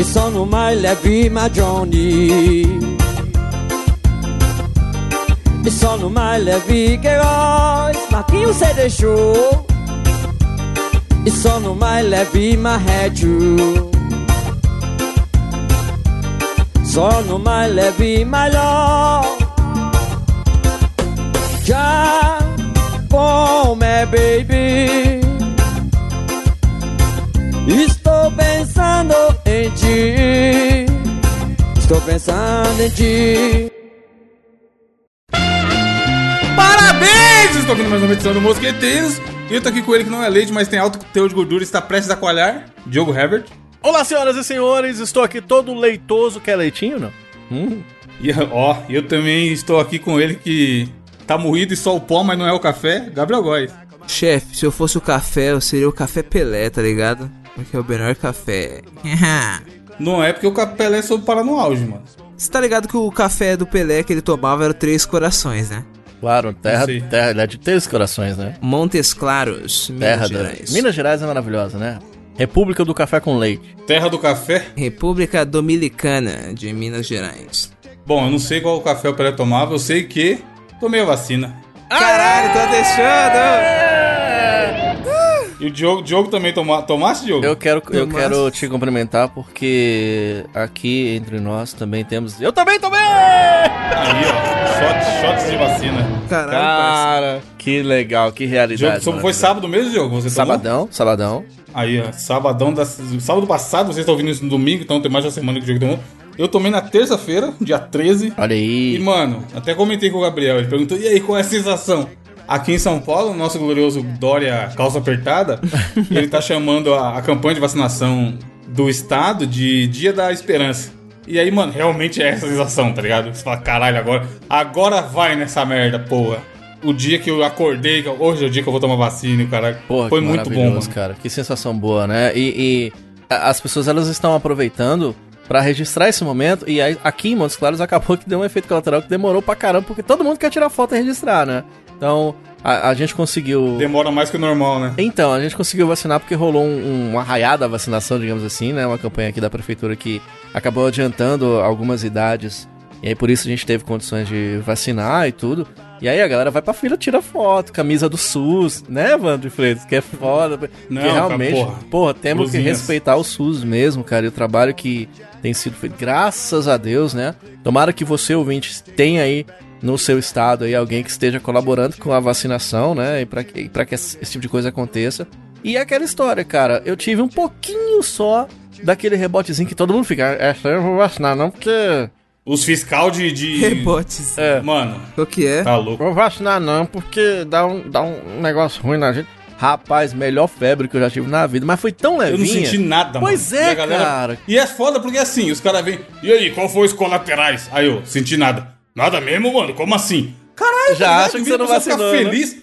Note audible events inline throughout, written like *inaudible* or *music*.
E sono mai leve magioni E sono mai leve che voz Ma quem você deixou? E sono mai leve ma reggio Sono mai leve love Já come baby Estou pensando em ti Parabéns! Estou ouvindo mais uma edição do Mosqueteiros. E eu tô aqui com ele que não é leite, mas tem alto teor de gordura e está prestes a coalhar. Diogo Herbert. Olá, senhoras e senhores, estou aqui todo leitoso. Quer leitinho, não? Hum. E ó, eu também estou aqui com ele que tá moído e só o pó, mas não é o café. Gabriel Góes. Chefe, se eu fosse o café, eu seria o café Pelé, tá ligado? Porque é o melhor café. *laughs* Não é porque o Pelé soube parar no auge, mano. Você tá ligado que o café do Pelé que ele tomava era Três Corações, né? Claro, terra, terra ele é de três corações, né? Montes Claros, Minas Terra Gerais. da... Minas Gerais é maravilhosa, né? República do Café com Leite. Terra do café. República Dominicana de Minas Gerais. Bom, eu não sei qual café o Pelé tomava, eu sei que tomei a vacina. Caralho, tá deixando! E o Diogo, Diogo também toma, tomaste, Diogo? Eu quero, eu quero te cumprimentar porque aqui entre nós também temos. Eu também tomei! Aí, ó. Shot, shots de vacina. Caralho. Cara, que legal, que Diogo, realidade. foi maravilhosa. sábado mesmo, Diogo? Você tomou? Sabadão, sabadão. Aí, ó, sabadão da, sábado passado, vocês estão ouvindo isso no domingo, então tem mais de uma semana que o jogo tomou. Eu tomei na terça-feira, dia 13. Olha E, aí. mano, até comentei com o Gabriel, ele perguntou, e aí, qual é a sensação? Aqui em São Paulo, o nosso glorioso Dória Calça Apertada, *laughs* ele tá chamando a, a campanha de vacinação do estado de Dia da Esperança. E aí, mano, realmente é essa sensação, tá ligado? Você fala, caralho, agora, agora vai nessa merda, porra. O dia que eu acordei, hoje é o dia que eu vou tomar vacina, e o caralho. Porra, Foi muito bom, mano. cara. Que sensação boa, né? E, e as pessoas elas estão aproveitando pra registrar esse momento. E aí, aqui em Montes Claros acabou que deu um efeito colateral que demorou pra caramba, porque todo mundo quer tirar foto e registrar, né? Então, a, a gente conseguiu. Demora mais que o normal, né? Então, a gente conseguiu vacinar porque rolou um, um arraiá da vacinação, digamos assim, né? Uma campanha aqui da prefeitura que acabou adiantando algumas idades. E aí por isso a gente teve condições de vacinar e tudo. E aí a galera vai pra fila, tira foto, camisa do SUS, né, Evandro de Freitas? Que é foda. Não, que cara, realmente, porra. porra, temos que Cruzinhas. respeitar o SUS mesmo, cara. E o trabalho que tem sido feito, graças a Deus, né? Tomara que você, ouvinte, tenha aí no seu estado aí alguém que esteja colaborando com a vacinação, né? E pra, que- pra que esse tipo de coisa aconteça. E é aquela história, cara. Eu tive um pouquinho só daquele rebotezinho que todo mundo fica. É, eu vou vacinar, não, porque. Os fiscal de. de... *laughs* Rebotes. É. Mano, Qual que é? tá louco. Vou vacinar, não, porque dá um, dá um negócio ruim na gente. Rapaz, melhor febre que eu já tive na vida, mas foi tão Eu levinha. não senti nada, Pois mano. é, E galera- cara. E é foda porque assim, os caras vêm. E aí, qual foi os colaterais? Aí eu, senti nada. Nada mesmo, mano? Como assim? Caralho, Já acha que você não pessoa ficar vacinou, né? feliz.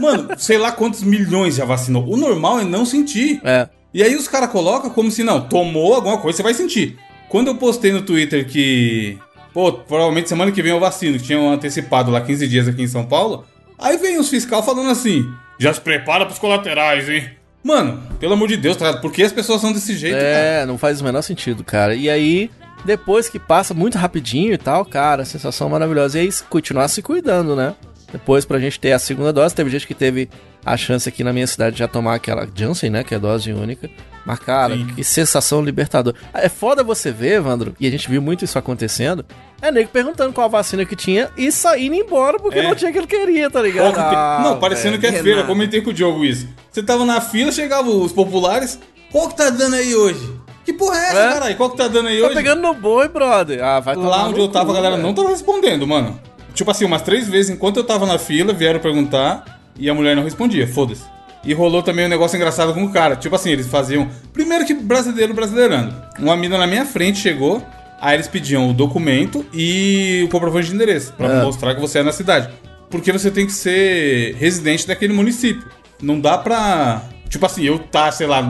Mano, sei lá quantos milhões já vacinou. O normal é não sentir. É. E aí os caras colocam como se não, tomou alguma coisa, você vai sentir. Quando eu postei no Twitter que. Pô, provavelmente semana que vem eu vacino, que tinham antecipado lá 15 dias aqui em São Paulo. Aí vem os fiscal falando assim: já se prepara pros colaterais, hein? Mano, pelo amor de Deus, tá? Por que as pessoas são desse jeito, cara? É, não faz o menor sentido, cara. E aí, depois que passa muito rapidinho e tal, cara, sensação maravilhosa. E aí, continuar se cuidando, né? Depois, pra gente ter a segunda dose, teve gente que teve a chance aqui na minha cidade de já tomar aquela Janssen, né? Que é dose única. Mas, cara, Sim. que sensação libertadora. É foda você ver, Evandro, e a gente viu muito isso acontecendo. É nego perguntando qual vacina que tinha e saindo embora porque É. não tinha o que ele queria, tá ligado? Ah, não, parecendo que é velho. feira. Comentei com o Diogo isso. Você tava na fila, chegavam os populares. Qual que tá dando aí hoje? Que porra é essa, É? caralho? Qual que tá dando aí Tá hoje? pegando no boi, brother. Ah, vai Lá onde eu tava, cu, a galera velho. não tava respondendo, mano. Tipo assim, umas três vezes enquanto eu tava na fila, vieram perguntar e a mulher não respondia, foda-se. E rolou também um negócio engraçado com o cara. Tipo assim, eles faziam. Primeiro que brasileiro brasileirando. Uma mina na minha frente chegou, aí eles pediam o documento e o comprovante de endereço, pra É. mostrar que você é na cidade. Porque você tem que ser residente daquele município. Não dá pra. Tipo assim, eu tá, sei lá,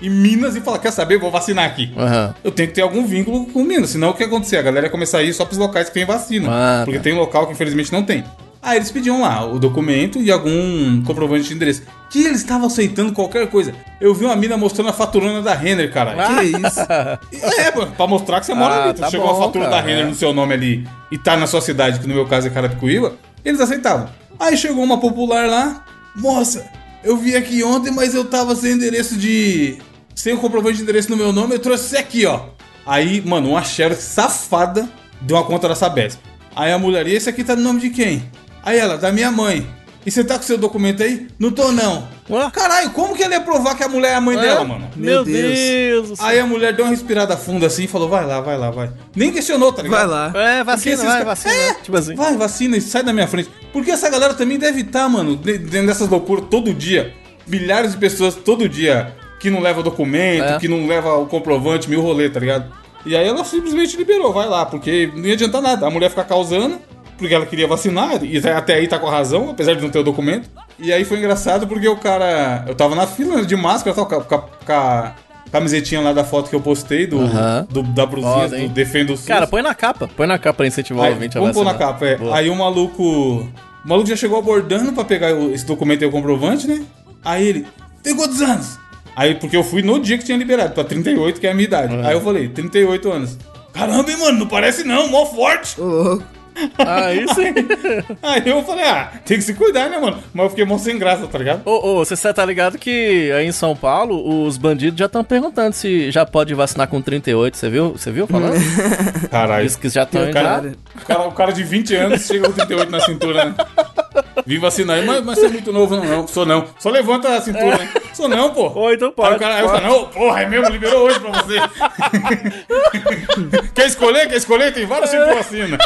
em Minas e falar, quer saber, vou vacinar aqui Aham. eu tenho que ter algum vínculo com Minas. Senão o que ia acontecer? A galera ia começar a ir só pros locais que tem vacina. Ah, porque tá. tem local que infelizmente não tem. Aí eles pediam lá o documento e algum comprovante de endereço. Que eles estavam aceitando qualquer coisa. Eu vi uma mina mostrando a faturona da Renner, cara. Que isso? *laughs* É, pra mostrar que você mora Ah, ali. Tá chegou bom, a fatura cara, da Renner é. no seu nome ali e tá na sua cidade, que no meu caso é Carapicuíba, eles aceitavam. Aí chegou uma popular lá, moça, eu vi aqui ontem, mas eu tava sem endereço de. sem o comprovante de endereço no meu nome, eu trouxe esse aqui, ó. Aí, mano, uma xerox safada de uma conta da Sabesp. Aí a mulher, e esse aqui tá no nome de quem? Aí ela, da minha mãe. E você tá com seu documento aí? Não tô não. Ué? Caralho, como que ela ia provar que a mulher é a mãe dela, mano? Meu Meu Deus. Deus do céu. Aí a mulher deu uma respirada funda assim e falou: vai lá, vai lá, vai. Nem questionou, tá ligado? Vai lá. É, vacina, esses vai, vacina. É, Tipo assim. Vai, vacina e sai da minha frente. Porque essa galera também deve estar, mano, de- dentro dessas loucuras todo dia. Milhares de pessoas todo dia que não leva documento, É. que não leva o comprovante, mil rolê, tá ligado? E aí ela simplesmente liberou, vai lá, porque não ia adiantar nada. A mulher ficar causando, porque ela queria vacinar, e até aí tá com a razão, apesar de não ter o documento. E aí foi engraçado porque o cara. Eu tava na fila de máscara, tal, com a, com a- camisetinha lá da foto que eu postei do, do- da brusinha Foda, do? Defendo o SUS. Cara, põe na capa. Põe na capa pra incentivar o Aí, ouvinte a vamos pôr na capa, é. Boa. Aí o maluco. O maluco já chegou abordando pra pegar o- esse documento e o comprovante, né? Aí ele. Tem quantos anos? Aí, porque eu fui no dia que tinha liberado, pra 38, que é a minha idade. Aí eu falei, 38 anos. Caramba, hein, mano, não parece não, mó forte. Louco. Aí sim. *laughs* Aí eu falei, ah, tem que se cuidar, né, mano? Mas eu fiquei mó sem graça, tá ligado? Ô, ô, você tá ligado que aí em São Paulo os bandidos já estão perguntando se já pode vacinar com 38, você viu? Você viu falando? *laughs* Caralho. Diz que já estão indo cara-. O cara, o cara de 20 anos chega com 38 na cintura, né? Vim vacinar aí, mas, mas você é muito novo, não, não. Sou não. Só levanta a cintura, né? Sou não, pô. Ou então Aí pode. o cara, aí falo, não, porra, é mesmo, liberou hoje pra você. *laughs* Quer escolher? Quer escolher? Tem vários tipos de vacina.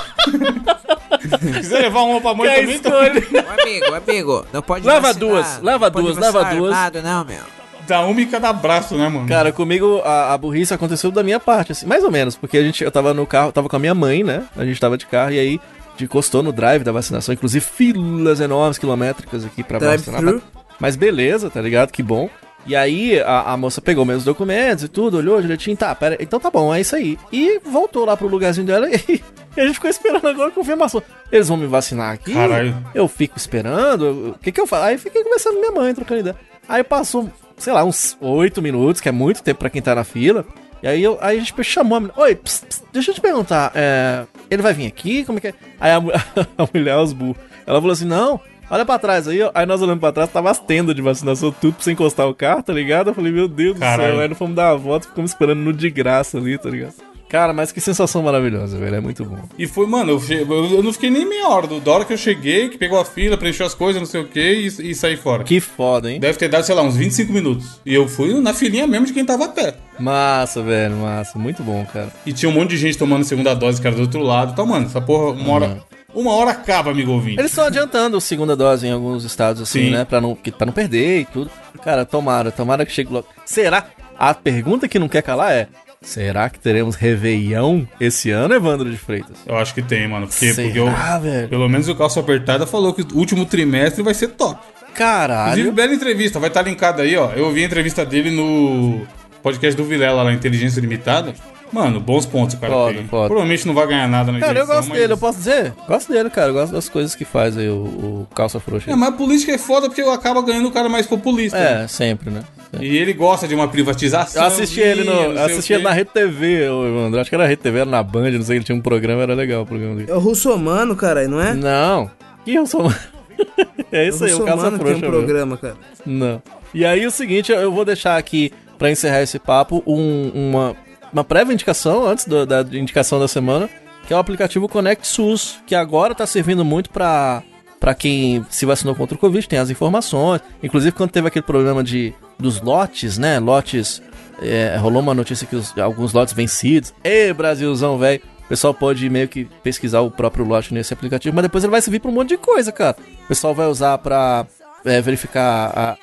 Quiser levar uma pra mãe Quer também, tá? escolher? Ô, amigo, amigo, não pode Leva vacinar, duas, leva duas, leva duas. armado, não, meu. dá uma em cada braço, né, mano? Cara, comigo a, a burrice aconteceu da minha parte, assim, mais ou menos, porque a gente, eu tava no carro, tava com a minha mãe, né? A gente tava de carro e aí encostou no drive da vacinação, inclusive filas enormes, quilométricas aqui pra vacinar. Drive-thru? Mas beleza, tá ligado? Que bom. E aí a, a moça pegou meus documentos e tudo, olhou direitinho, tá, pera, então tá bom, é isso aí. E voltou lá pro lugarzinho dela *laughs* e, e a gente ficou esperando agora a confirmação. Eles vão me vacinar aqui? Caralho. Eu fico esperando, o que que eu faço? Aí fiquei conversando com minha mãe, trocando ideia. Aí passou, sei lá, uns oito minutos, que é muito tempo pra quem tá na fila. E aí, eu, aí a gente chamou a menina. Oi, pss, pss, deixa eu te perguntar, é, ele vai vir aqui? Como é que é? Aí a, *laughs* a mulher, os burros, ela falou assim: não, olha pra trás aí, ó. Aí nós olhando pra trás, tava as tendas de vacinação, tudo pra você encostar o carro, tá ligado? Eu falei, meu Deus do Caralho. céu. Aí nós fomos dar a volta ficamos esperando no de graça ali, tá ligado? Cara, mas que sensação maravilhosa, velho. É muito bom. E foi, mano, eu, che- eu- eu não fiquei nem meia hora. do- Da hora que eu cheguei, que pegou a fila, preencheu as coisas, não sei o que, e, e saí fora. Que foda, hein? Deve ter dado, sei lá, uns 25 minutos. E eu fui na filinha mesmo de quem tava a pé. Massa, velho, massa. Muito bom, cara. E tinha um monte de gente tomando segunda dose, cara, do outro lado. Então, mano, essa porra, uma hora. Uma hora acaba, amigo ouvinte. Eles estão adiantando a segunda dose em alguns estados, assim, Sim. né? Pra não, pra não perder e tudo. Cara, tomara, tomara que chegue logo. Será? A pergunta que não quer calar é: será que teremos Réveillon esse ano, Evandro de Freitas? Eu acho que tem, mano. Porque, Será, porque eu, velho? pelo menos o Calça Apertada falou que o último trimestre vai ser top. Inclusive, Caralho. bela entrevista, vai estar linkada aí, ó. Eu ouvi a entrevista dele no podcast do Vilela lá, Inteligência Limitada. Mano, bons pontos, o cara. Foda, tem. foda. Provavelmente não vai ganhar nada na Cara, eu gosto mas- dele, eu posso dizer? Gosto dele, cara. Eu gosto das coisas que faz aí o, o calça frouxa. É, mas a política é foda porque acaba ganhando o cara mais populista. né? É, sempre, né? E ele gosta de uma privatização. Eu assisti ele no. Eu assisti ele na Rede TV, Evandro. Acho que era Rede TV, era na Band, não sei, ele tinha um programa, era legal o programa dele. É o russomano, caralho, não é? Não. Que sou. *laughs* é isso aí, o calça russomano tem frouxa. um mesmo. programa, cara. Não. E aí o seguinte, eu vou deixar aqui, pra encerrar esse papo, um- uma, uma prévia indicação, antes do- da indicação da semana, que é o aplicativo Connect SUS, que agora tá servindo muito pra, pra quem se vacinou contra o Covid, tem as informações. Inclusive, quando teve aquele problema de, dos lotes, né? Lotes. é, rolou uma notícia que os- alguns lotes vencidos. Ê, Brasilzão, velho. O pessoal pode meio que pesquisar o próprio lote nesse aplicativo, mas depois ele vai servir pra um monte de coisa, cara. O pessoal vai usar pra é, verificar a-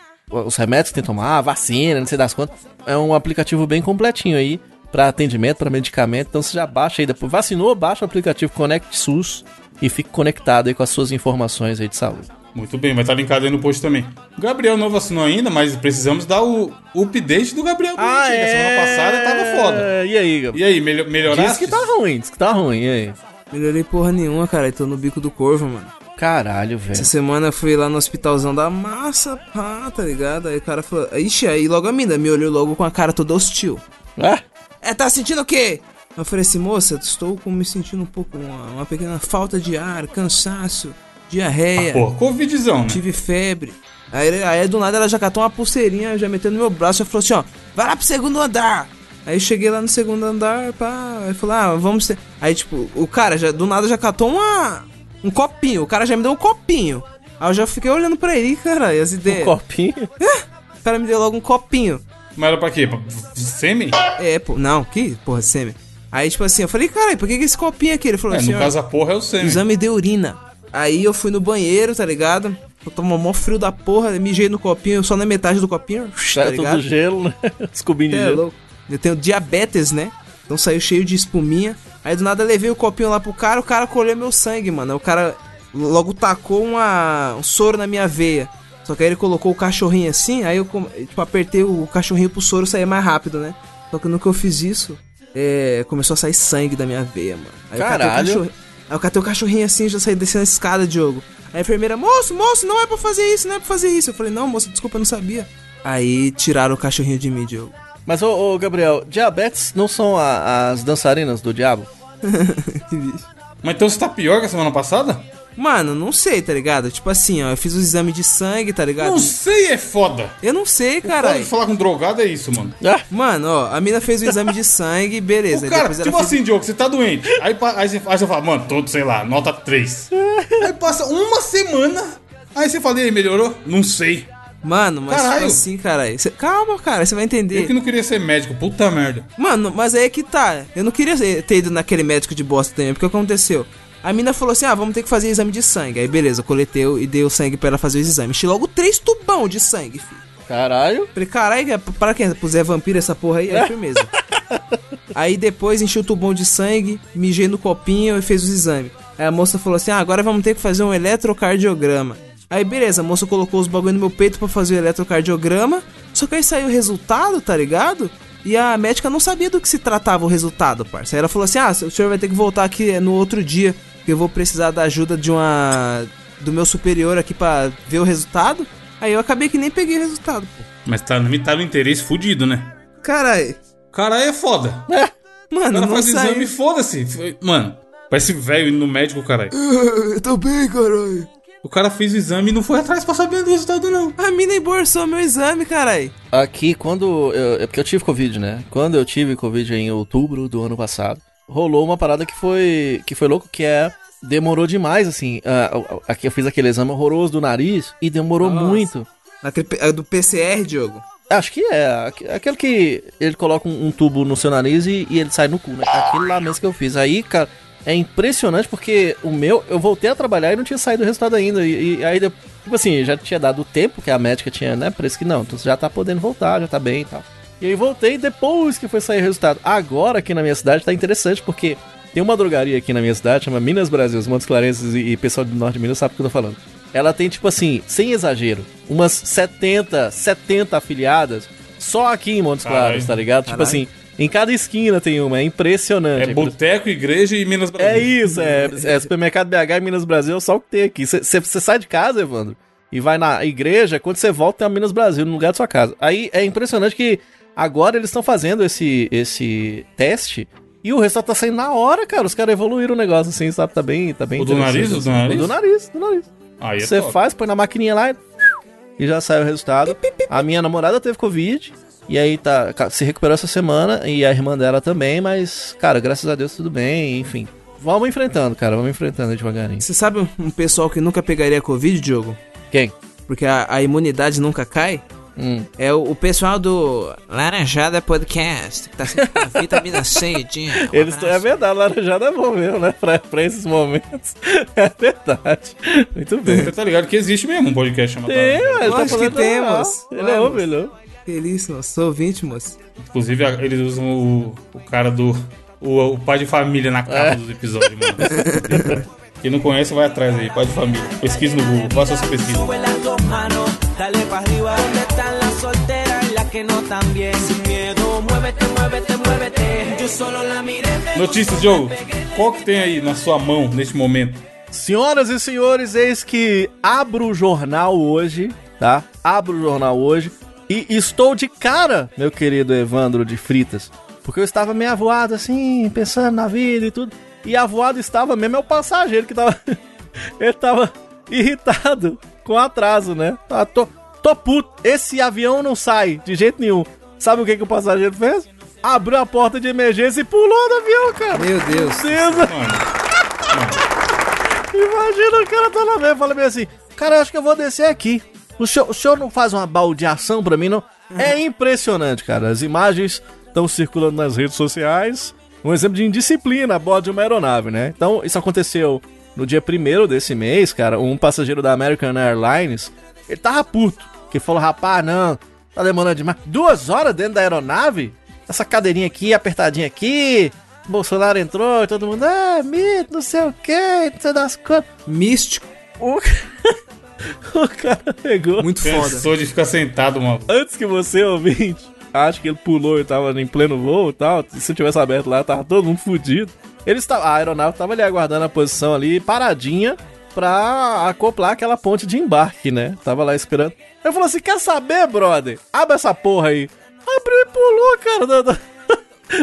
os remédios que tem que tomar, vacina, não sei das quantas. É um aplicativo bem completinho aí pra atendimento, pra medicamento. Então você já baixa aí depois. Vacinou, baixa o aplicativo Connect SUS e fique conectado aí com as suas informações aí de saúde. Muito bem, vai estar linkado aí no post também. O Gabriel não vacinou ainda, mas precisamos dar o, update do Gabriel. do Ah, A semana passada tava foda. é? E aí, Gabriel? E aí, melho melhoraste? Diz que tá ruim, diz que tá ruim, e aí? Melhorei porra nenhuma, cara. Eu tô no bico do corvo, mano. Caralho, velho. Essa semana eu fui lá no hospitalzão da massa, pá, tá ligado? Aí o cara falou. Ixi, aí logo a mina me olhou logo com a cara toda hostil. Ah, É, tá sentindo o quê? Eu falei assim, moça, estou com- me sentindo um pouco, uma, uma pequena falta de ar, cansaço, diarreia, Pô, Covidzão, né? tive febre. Aí, aí do nada ela já catou uma pulseirinha, já meteu no meu braço e falou assim, ó, vai lá pro segundo andar. Aí eu cheguei lá no segundo andar, pá, aí falou, ah, vamos ter... Aí tipo, o cara já, do nada já catou uma... Um copinho, o cara já me deu um copinho. Aí eu já fiquei olhando pra ele, cara, e as um ideias. copinho. O cara me deu logo um copinho. Mas era pra quê? Pra sêmen? É, pô, não, que porra, sêmen. Aí, tipo assim, eu falei, cara, por que, que esse copinho aqui? Ele falou É, assim, no caso a porra é o sêmen. exame de urina. Aí eu fui no banheiro, tá ligado? Eu tomo mó frio da porra, mijei no copinho, só na metade do copinho, *laughs* tá Tá ligado? tudo gelo, né? *laughs* Os cubinhos de É, gelo. louco. Eu tenho diabetes, né? Então saiu cheio de espuminha. Aí do nada eu levei o copinho lá pro cara, o cara colheu meu sangue, mano. Aí O cara logo tacou uma, um soro na minha veia. Só que aí ele colocou o cachorrinho assim, aí eu tipo, apertei o cachorrinho pro soro sair mais rápido, né? Só que no que eu fiz isso, é, começou a sair sangue da minha veia, mano. Aí Caralho. cachorrinho- Aí eu catei o cachorrinho assim, já saí descendo a escada, Diogo. Aí a enfermeira, moço, moço, não é pra fazer isso, não é pra fazer isso. Eu falei, não, moço, desculpa, eu não sabia. Aí tiraram o cachorrinho de mim, Diogo. Mas, ô, ô, Gabriel, diabetes não são a- as dançarinas do diabo? *laughs* Que bicho. Mas então você tá pior que a semana passada? Mano, não sei, tá ligado? Tipo assim, ó, eu fiz o exame de sangue, tá ligado? Não sei, é foda. Eu não sei, Pode caralho. falar com drogado é isso, mano. Ah, Mano, ó, a mina fez o exame de sangue, beleza. O aí cara, tipo fez- assim, Diogo, você tá doente. Aí, aí, você, aí você fala, mano, todo, sei lá, nota 3. aí passa uma semana. Aí você fala, e aí, melhorou? Não sei. Mano, mas Caralho. tipo assim, caralho. Cê- Calma, cara, você vai Eu entender. que não queria ser médico, puta merda. Mano, mas aí é que tá. Eu não queria ter ido naquele médico de bosta também, porque o que aconteceu? A mina falou assim: ah, vamos ter que fazer exame de sangue. Aí beleza, eu coletei e dei o sangue pra ela fazer os exames. Enchi logo três tubão de sangue, filho. caralho. Falei, caralho, é para quem? Pro Zé Vampiro essa porra aí? Aí firmeza. *laughs* aí depois enchi o tubão de sangue, mijei no copinho e fez os exames. Aí a moça falou assim: ah, agora vamos ter que fazer um eletrocardiograma. Aí beleza, a moça colocou os bagulho no meu peito pra fazer o eletrocardiograma. Só que aí saiu o resultado, tá ligado? E a médica não sabia do que se tratava o resultado, parça. Aí ela falou assim: ah, o senhor vai ter que voltar aqui no outro dia, eu vou precisar da ajuda de uma. do meu superior aqui pra ver o resultado. Aí eu acabei que nem peguei o resultado, pô. Mas tá, tá no interesse fudido, né? Caralho. Cara, é foda. O Mano, cara não faz saiu. exame, foda-se. Mano, parece velho indo no médico, caralho. *laughs* Eu tô bem, caralho. O cara fez o exame e não foi atrás pra saber do resultado, não. A mina embolsou meu exame, caralho. Aqui, quando. Eu, é porque eu tive Covid, né? Quando eu tive Covid em outubro do ano passado, rolou uma parada que foi. que foi louco, que é. Demorou demais, assim. aqui eu fiz aquele exame horroroso do nariz e demorou Nossa. muito. Aquele, pe- é do PCR, Diogo. Acho que é. aque- Aquele que ele coloca um, um tubo no seu nariz e, e ele sai no cu, né? Aquele lá mesmo que eu fiz. Aí, cara, é impressionante porque o meu, eu voltei a trabalhar e não tinha saído o resultado ainda. E, e aí, tipo assim, já tinha dado o tempo que a médica tinha, né? Por isso que não, tu já tá podendo voltar, já tá bem e tal. E aí voltei depois que foi sair o resultado. Agora aqui na minha cidade tá interessante porque tem uma drogaria aqui na minha cidade, chama Minas Brasil, os Montes Clarenses e, e pessoal do Norte de Minas sabe o que eu tô falando. Ela tem, tipo assim, sem exagero, umas 70, 70 afiliadas só aqui em Montes. Claros, tá ligado? Tipo Caralho. assim, em cada esquina tem uma, é impressionante. É boteco, igreja e Minas Brasil. É isso, é, é supermercado BH e Minas Brasil, é só o que tem aqui. Você sai de casa, Evandro, e vai na igreja, quando você volta tem a Minas Brasil no lugar da sua casa. Aí é impressionante que agora eles estão fazendo esse, esse teste e o resultado tá saindo na hora, cara. Os caras evoluíram o negócio assim, sabe? Tá bem, tá bem O do nariz? O do assim. nariz? O do nariz, do nariz. Aí é Você top. faz, põe na maquininha lá e- e já sai o resultado. A minha namorada teve Covid. E aí tá, se recuperou essa semana. E a irmã dela também. Mas, cara, graças a Deus tudo bem. Enfim. Vamos enfrentando, cara. Vamos enfrentando devagarinho. Você sabe um pessoal que nunca pegaria Covid, Diogo? Quem? Porque a, a imunidade nunca cai? Hum. É o, o pessoal do Laranjada Podcast, que tá sempre com *laughs* vitamina C e Dinho. Um Eles, é verdade, laranjada é bom mesmo, né? Pra, pra esses momentos. *laughs* É verdade. Muito bem. Você tá ligado que existe mesmo um podcast chamado. Tem, ele tá que temos. Ele é Vamos. é homem. Feliz, moço. Sou ouvinte, moço. Inclusive, eles usam o, o cara do. O, o pai de família na capa É. dos episódios, mano. *laughs* Quem não conhece, vai atrás aí, pai de família. Pesquisa no Google, faça sua pesquisa. Bien? Sin miedo, muévete, muévete, muévete. Yo solo la miré. Notícias, Joe. Qual que tem aí na sua mão neste momento? Senhoras e senhores, eis que abro o jornal hoje, tá? Abro o jornal hoje e estou de cara, meu querido Evandro de Fritas, porque eu estava meio avoado assim, pensando na vida e tudo. E avoado estava mesmo é o passageiro que tava *laughs* ele tava irritado com atraso, né? Ah, tô, tô puto. Esse avião não sai de jeito nenhum. Sabe o que, que o passageiro fez? Abriu a porta de emergência e pulou do avião, cara. Meu Deus. Precisa. Imagina o cara tá lá mesmo, fala bem assim, cara, eu acho que eu vou descer aqui. O senhor, o senhor não faz uma baldeação pra mim, não? É impressionante, cara. As imagens estão circulando nas redes sociais. Um exemplo de indisciplina a bordo de uma aeronave, né? Então, isso aconteceu no dia 1 desse mês, cara. Um passageiro da American Airlines, ele tava puto. Que falou, rapaz, não, tá demorando demais. Duas horas dentro da aeronave? Essa cadeirinha aqui, apertadinha aqui. Bolsonaro entrou e todo mundo, ah, mito, não sei o que, não sei das coisas. Místico. O... *laughs* o cara pegou. Muito foda. Cansou de ficar sentado, mano. Antes que você, ouvinte, acho que ele pulou e tava em pleno voo e tal. Se eu tivesse aberto lá, tava todo mundo fudido. Ele estava, a aeronave tava ali aguardando a posição ali, paradinha, pra acoplar aquela ponte de embarque, né? Tava lá esperando. Eu falei assim: quer saber, brother? Abre essa porra aí. Abriu e pulou, cara. Da, da,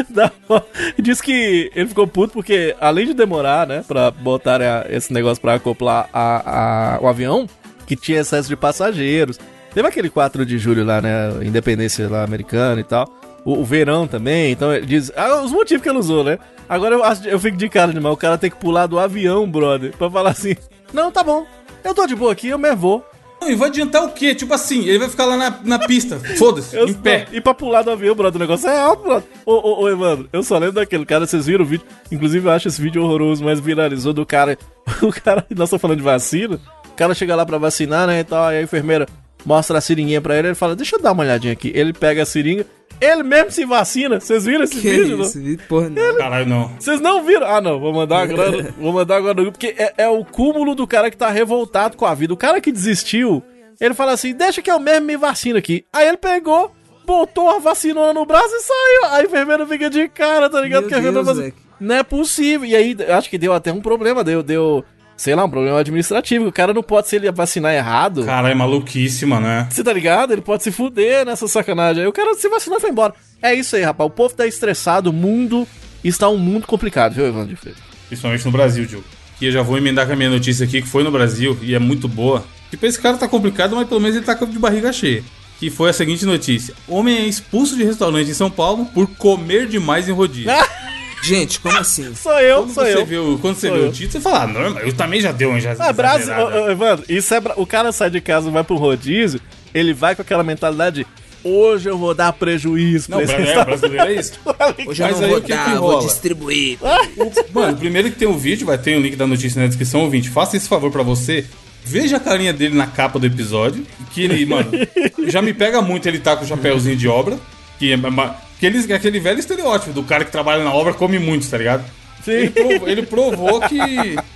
*laughs* da- Diz que ele ficou puto porque, além de demorar, né, pra botar esse negócio pra acoplar a, a- o avião, que tinha excesso de passageiros. Teve aquele 4 de julho lá, né? Independência lá americana e tal. O, o verão também, então ele diz. Ah, os motivos que ele usou, né? Agora eu, acho, eu fico de cara demais. O cara tem que pular do avião, brother, pra falar assim: Não, tá bom. Eu tô de boa aqui, eu mesmo vou. Não, e vai adiantar o quê? Tipo assim, ele vai ficar lá na, na pista, *laughs* foda-se, em pé. E pra pular do avião, brother, o negócio é alto, brother. Ô, ô, ô, Evandro, eu só lembro daquele cara, vocês viram o vídeo? Inclusive, eu acho esse vídeo horroroso, mas viralizou do cara. *laughs* O cara, nós estamos falando de vacina. O cara chega lá pra vacinar, né, e tal, aí a enfermeira mostra a seringuinha pra ele, ele fala, deixa eu dar uma olhadinha aqui. Ele pega a seringa, ele mesmo se vacina. Vocês viram esse Que vídeo? não? isso? Vi- Porra, não. Caralho, não. Vocês não viram? Ah, não, vou mandar *laughs* agora, vou mandar agora no grupo, porque é, é o cúmulo do cara que tá revoltado com a vida. O cara que desistiu, ele fala assim: deixa que eu mesmo me vacino aqui. Aí ele pegou, botou a vacinona no braço e saiu. A enfermeira fica de cara, tá ligado? Meu que a enfermeira Deus. Não é possível. E aí, acho que deu até um problema, deu, deu, sei lá, um problema administrativo. O cara não pode, se ele vacinar errado. Caralho, é maluquíssima, né? Você tá ligado? Ele pode se fuder nessa sacanagem. Aí o cara se vacinou e foi embora. É isso aí, rapaz. O povo tá estressado, o mundo está um mundo complicado, viu, Evandro de Freitas? Principalmente no Brasil, Diogo. E eu já vou emendar com a minha notícia aqui, que foi no Brasil, e é muito boa. Tipo, esse cara tá complicado, mas pelo menos ele tá de barriga cheia. Que foi a seguinte notícia. Homem é expulso de restaurante em São Paulo por comer demais em rodízio. *laughs* Gente, como assim? Sou eu, Quando sou você, eu. o, quando você Sou vê eu. o título, você fala, ah, normal, eu também já dei um já Ah, Brasil, Evandro, isso é. O cara sai de casa, vai pro rodízio, ele vai com aquela mentalidade de hoje eu vou dar prejuízo Não, pra esse é, restaurante." brasileiro é isso. *laughs* Hoje eu Mas não aí vou o que que dar, vou distribuir. *laughs* Mano, primeiro que tem um vídeo, vai ter o link da notícia na descrição, ouvinte. Faça esse favor pra você. Veja a carinha dele na capa do episódio. Que ele, mano, *laughs* já me pega muito ele tá com o chapéuzinho de obra. Que é aquele, aquele velho estereótipo do cara que trabalha na obra come muito, tá ligado? Ele Sim. provou, ele provou que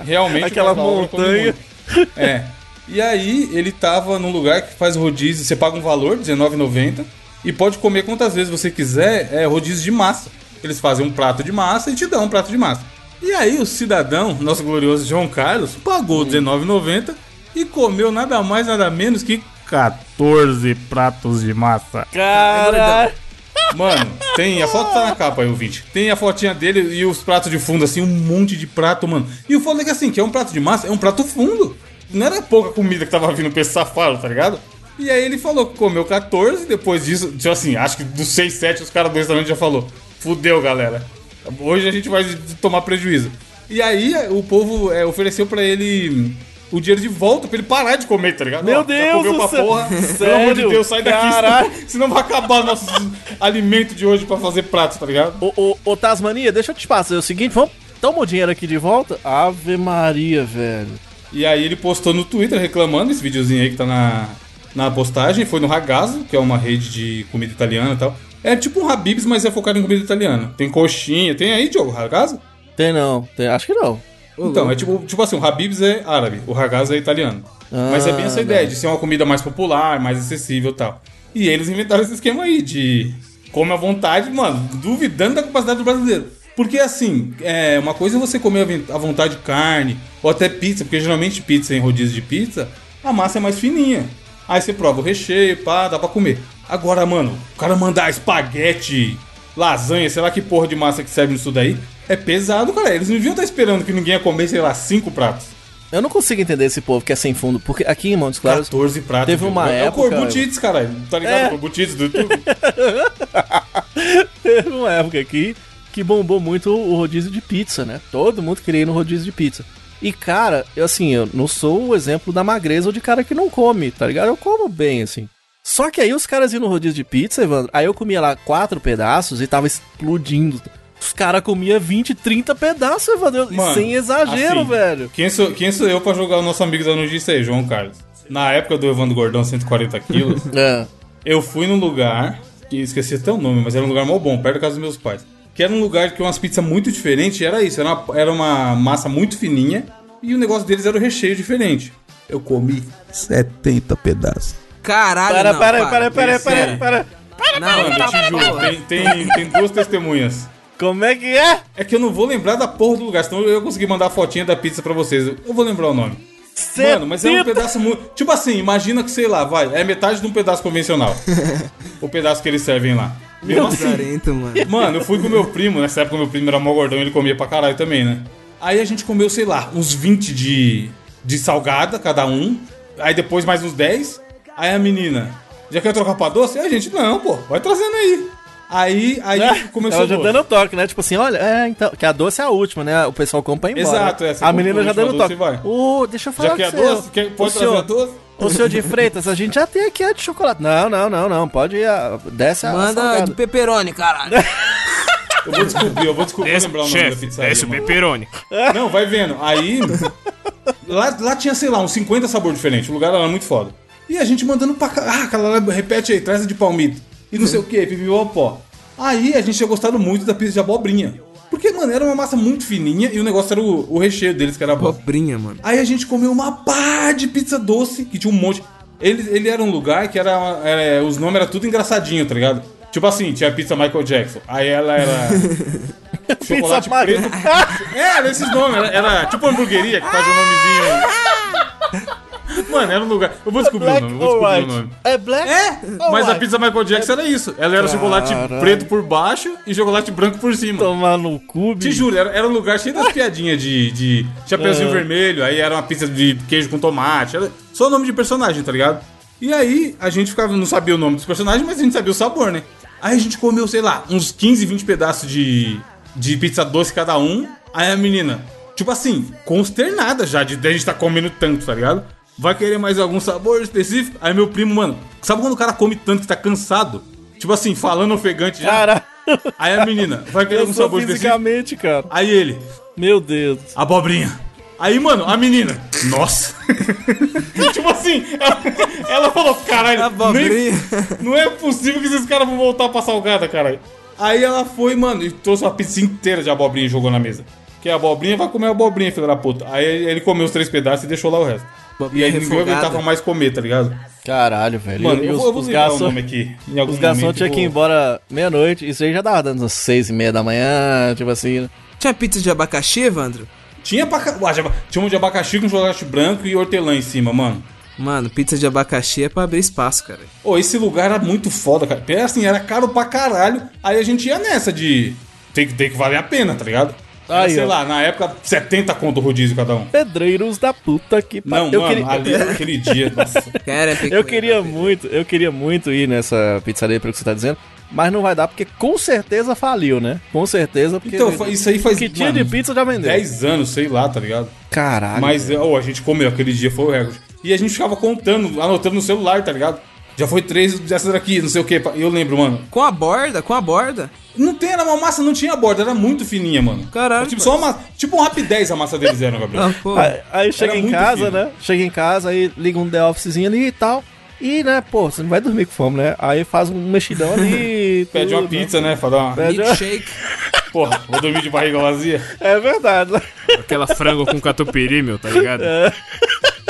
realmente. Aquela cara montanha. É. E aí, ele tava num lugar que faz rodízio. Você paga um valor, R$19,90. E pode comer quantas vezes você quiser. É rodízio de massa. Eles fazem um prato de massa e te dão um prato de massa. E aí, o cidadão, nosso glorioso João Carlos, pagou R$19,90 e comeu nada mais, nada menos que 14 pratos de massa. Caralho. Mano, tem. A foto tá na capa aí, o vídeo. Tem a fotinha dele e os pratos de fundo, assim, um monte de prato, mano. E o foda é que assim, que é um prato de massa, é um prato fundo. Não era pouca comida que tava vindo pra esse safado, tá ligado? E aí ele falou que comeu 14, depois disso, tipo assim, acho que dos 6, 7 os caras do restaurante já falou. Fudeu, galera. Hoje a gente vai tomar prejuízo. E aí o povo é, ofereceu pra ele o dinheiro de volta pra ele parar de comer, tá ligado? Meu já Deus comeu do pra céu. porra. *laughs* Pelo amor de? Deus, sai daqui, Caralho. senão, vai acabar nossos alimentos de hoje pra fazer pratos, tá ligado? Ô, ô, ô, Tasmania, deixa eu te passar. É o seguinte, vamos. Toma o dinheiro aqui de volta. Ave Maria, velho. E aí ele postou no Twitter reclamando, esse videozinho aí que tá na, na postagem, foi no Ragazzo, que é uma rede de comida italiana e tal. É tipo um Habib's, mas é focado em comida italiana. Tem coxinha, tem aí, Diogo, Ragazzo? Tem não, tem, acho que não. Então, é tipo, tipo assim, o Habib's é árabe, o Ragazzo é italiano. Mas é bem essa Ah, ideia de ser uma comida mais popular, mais acessível e tal. E eles inventaram esse esquema aí de come à vontade, mano, duvidando da capacidade do brasileiro. Porque assim, é, uma coisa é você comer à vontade carne, ou até pizza, porque geralmente pizza em rodízio de pizza, a massa é mais fininha. Aí você prova o recheio, pá, dá pra comer. Agora, mano, o cara mandar espaguete, lasanha, sei lá que porra de massa que serve nisso daí, é pesado, cara. Eles não deviam estar esperando que ninguém ia comer, sei lá, cinco pratos. Eu não consigo entender esse povo que é sem fundo, porque aqui em Montes Claros 14 pratos. teve viu? uma é época- o Corbutites, caralho. Tá ligado? É. Corbutites do YouTube? *laughs* teve uma época aqui que bombou muito o rodízio de pizza, né? Todo mundo queria ir no rodízio de pizza. E, cara, eu assim, eu não sou o exemplo da magreza ou de cara que não come, tá ligado? Eu como bem, assim. Só que aí os caras iam no rodízio de pizza, Evandro, aí eu comia lá quatro pedaços e tava explodindo. Os caras comiam 20, 30 pedaços, Evandro. Mano, sem exagero, assim, velho. Quem sou, quem sou eu pra jogar o nosso amigo da notícia aí, João Carlos? Na época do Evandro Gordão, 140 quilos, *laughs* É. eu fui num lugar, que esqueci até o nome, mas era um lugar mó bom, perto da casa dos meus pais. Que era um lugar que umas pizzas muito diferentes, era isso, era uma, era uma massa muito fininha e o negócio deles era o recheio diferente. Eu comi 70 pedaços. Caralho, Para, não, para, para, para, sério. para, para. Não, Mano, eu tá te juro, porra. tem, tem, tem duas testemunhas. Como é que é? É que eu não vou lembrar da porra do lugar, senão eu ia conseguir mandar a fotinha da pizza pra vocês. Eu vou lembrar o nome. Mano, mas é um 70. pedaço muito. Tipo assim, imagina que, sei lá, vai, é metade de um pedaço convencional. *laughs* o pedaço que eles servem lá. Mesmo assim, mano. Mano, eu fui com meu primo, nessa época meu primo era mó gordão, ele comia pra caralho também, né? Aí a gente comeu, sei lá, uns 20 de, de salgada, cada um. Aí depois mais uns 10. Aí a menina, já quer trocar pra doce? Aí a gente, não, pô, vai trazendo aí. Aí, aí É, começou ela o já doce. dando toque, né? Tipo assim, olha, é, então. Que a doce é a última, né? O pessoal compra e embora. Exato, é, você A menina já dando toque. e. Ô, deixa eu falar Já quer com você. doce? Quer, pode Ô, trazer senhor, a doce? Ô, senhor de Freitas, a gente já tem aqui a de chocolate. Não, não, não, não. Pode ir. A, desce a. Manda salgada. de pepperoni, caralho. *laughs* Eu vou descobrir, eu vou descobrir, vou lembrar o nome da pizzaria. desce o mano. pepperoni. Não, vai vendo. Aí. *laughs* Lá, lá tinha, sei lá, uns 50 sabores diferentes. O lugar era muito foda. E a gente mandando pra cá. Ah, aquela repete aí, traz a de palmito. E não sei o que, pó. Aí a gente tinha gostado muito da pizza de abobrinha. Porque, mano, era uma massa muito fininha e o negócio era o, o recheio deles, que era bom. Pobrinha, mano. Aí a gente comeu uma pá de pizza doce, que tinha um monte. Ele, ele era um lugar que era, era- Os nomes eram tudo engraçadinho, tá ligado? Tipo assim, tinha a pizza Michael Jackson. Aí ela era. *laughs* chocolate Pizza preto. É, era esses nomes. Era, era tipo uma hamburgueria que faz um nomezinho. Mano, era um lugar. Eu vou descobrir o Black nome, eu vou descobrir o nome. É black? É, mas a white? pizza Michael Jackson era isso. Ela era chocolate Caralho. preto por baixo e chocolate branco por cima. Tomar no cu, Te juro, era, era um lugar cheio das *laughs* piadinhas de, de chapeuzinho É. vermelho, aí era uma pizza de queijo com tomate, era só nome de personagem, tá ligado? E aí a gente ficava, não sabia o nome dos personagens, mas a gente sabia o sabor, né? Aí a gente comeu, sei lá, uns 15, 20 pedaços de, de pizza doce cada um. Aí a menina, tipo assim, consternada já de, de a gente tá comendo tanto, tá ligado? Vai querer mais algum sabor específico? Aí meu primo, mano, sabe quando o cara come tanto que tá cansado? Tipo assim, falando ofegante já. Caralho. Aí a menina, vai querer Eu algum sabor específico? fisicamente, cara. Aí ele, Meu Deus. abobrinha. Aí, mano, a menina, nossa. *laughs* tipo assim, ela, ela falou, caralho, Abobrinha. nem- não é possível que esses caras vão voltar pra salgada, caralho. Aí ela foi, mano, e trouxe uma pizza inteira de abobrinha e jogou na mesa. Que a abobrinha vai comer a abobrinha, filho da puta. Aí ele comeu os três pedaços e deixou lá o resto. E aí ninguém aguentava mais comer, tá ligado? Caralho, velho. Mano, E eu os, vou, eu vou os lembrar o garçons, nome aqui. Em algum os garçons tinham que ir vou- embora meia-noite. Isso aí já tava dando umas seis e meia da manhã, tipo assim. né? Tinha pizza de abacaxi, Evandro? Tinha, pra... ca- Ué, já- tinha um de abacaxi com chocolate branco e hortelã em cima, mano. Mano, pizza de abacaxi é pra abrir espaço, cara. Ô, esse lugar era muito foda, cara. Porque, assim, era caro pra caralho. Aí a gente ia nessa de. Tem que, tem que valer a pena, tá ligado? Aí, sei ó. lá, na época, 70 conto o rodízio cada um. Pedreiros da puta que Não, eu mano, queria, ali, aquele dia, nossa. *laughs* Cara, é eu queria muito, eu queria muito ir nessa pizzaria pelo que você tá dizendo, mas não vai dar porque com certeza faliu, né? Com certeza porque Então, fa- isso aí faz. o que tinha de pizza já vendeu. 10 anos, sei lá, tá ligado? Caralho. Mas, ô, a gente comeu, aquele dia foi o recorde. E a gente ficava contando, anotando no celular, tá ligado? Já foi três dessas daqui, não sei o que. Eu lembro, mano. Com a borda, com a borda. Não tem, era uma massa, não tinha borda, era muito fininha, mano. Caralho, Tipo, só uma. Tipo um rapidez a massa deles eram, Gabriel. Ah, pô. Aí, aí chega Era em casa, fino. né? Chega em casa, aí liga um The Officezinho ali e tal. E, né, pô, você não vai dormir com fome, né? Aí faz um mexidão ali. *laughs* Pede uma tudo, né? pizza, né? Pra dar uma. Pede uma- Milkshake. *laughs* Porra, vou dormir de barriga vazia. É verdade. né? Aquela frango com catupiry, meu, tá ligado?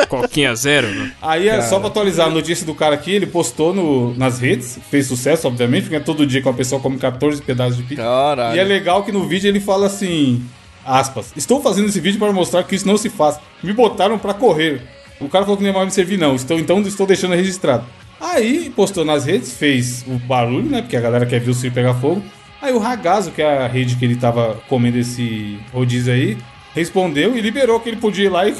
Coquinha zero. né? Aí, é só pra atualizar a notícia do cara aqui, ele postou no, nas redes, fez sucesso, obviamente, porque é todo dia que uma pessoa come 14 pedaços de pizza. Caralho. E é legal que no vídeo ele fala assim, aspas, estou fazendo esse vídeo para mostrar que isso não se faz. Me botaram pra correr. O cara falou que não vai me servir não, estou, então estou deixando registrado. Aí postou nas redes, fez o barulho, né, porque a galera quer ver o circo pegar fogo. Aí o Ragazo, que é a rede que ele tava comendo esse rodízio aí, respondeu e liberou que ele podia ir lá e,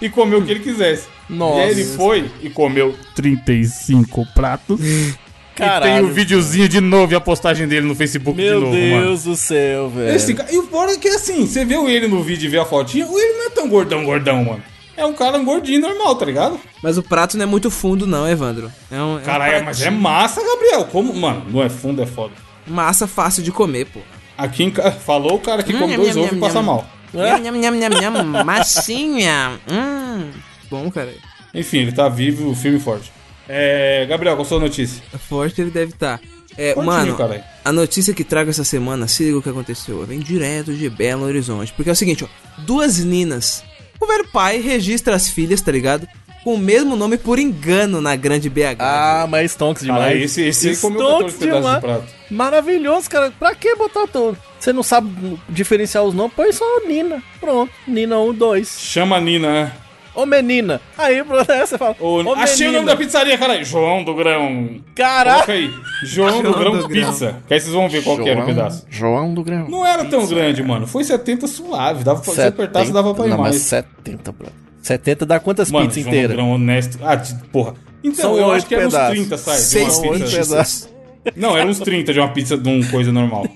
e comer o que ele quisesse. Nossa. E aí ele foi e comeu 35 pratos. *laughs* E tem Caralho. o videozinho de novo e a postagem dele no Facebook Meu de novo, Deus mano. do céu, velho. Esse E o fora é que assim, você viu ele no vídeo e vê a fotinha, ele não é tão gordão, gordão, mano. É um cara gordinho normal, tá ligado? Mas o prato não é muito fundo, não, Evandro. É um, é um Caralho, mas é massa, Gabriel. Como, mano, não é fundo, é foda. massa fácil de comer, pô. Aqui em falou o cara que Hum, come dois ovos e passa mal. Nham, nham, nham, nham, *laughs* massinha. Hum. Bom, cara. Enfim, ele tá vivo, firme e forte. É, Gabriel, qual a sua notícia? Forte ele deve estar. É, Fortinho, mano, caralho. a notícia que trago essa semana, se liga o que aconteceu. Vem direto de Belo Horizonte. Porque é o seguinte, ó. Duas ninas. O velho pai registra as filhas, tá ligado? Com o mesmo nome por engano na grande BH. Ah, mas Stonks demais. Caralho, esse, esse comeu Stonks 14 pedaços de demais. prato. Maravilhoso, cara. Pra que botar todo? Você não sabe diferenciar os nomes? Põe só Nina. Pronto. Nina 1, 2. Chama a Nina, né? Ô menina. Aí, *laughs* você fala. Ô, Ô, achei o nome menina. da pizzaria, caralho. João do Grão. Caraca. Coloca aí. João, do João Grão do Grão. Pizza. Que aí vocês vão ver qual que era o pedaço. João do Grão. Não era tão grande, mano. Foi 70 suave. Dava pra, se apertasse, dava pra ir não, mais. mas 70, bro. 70 dá quantas Mano, pizzas João do inteiras? Grão honesto. Ah, de- porra. Então, São eu acho que era uns pedaços. 30, sai. de uma Seis pizza. oito pizzas. Não, era uns 30 de uma pizza de uma coisa normal.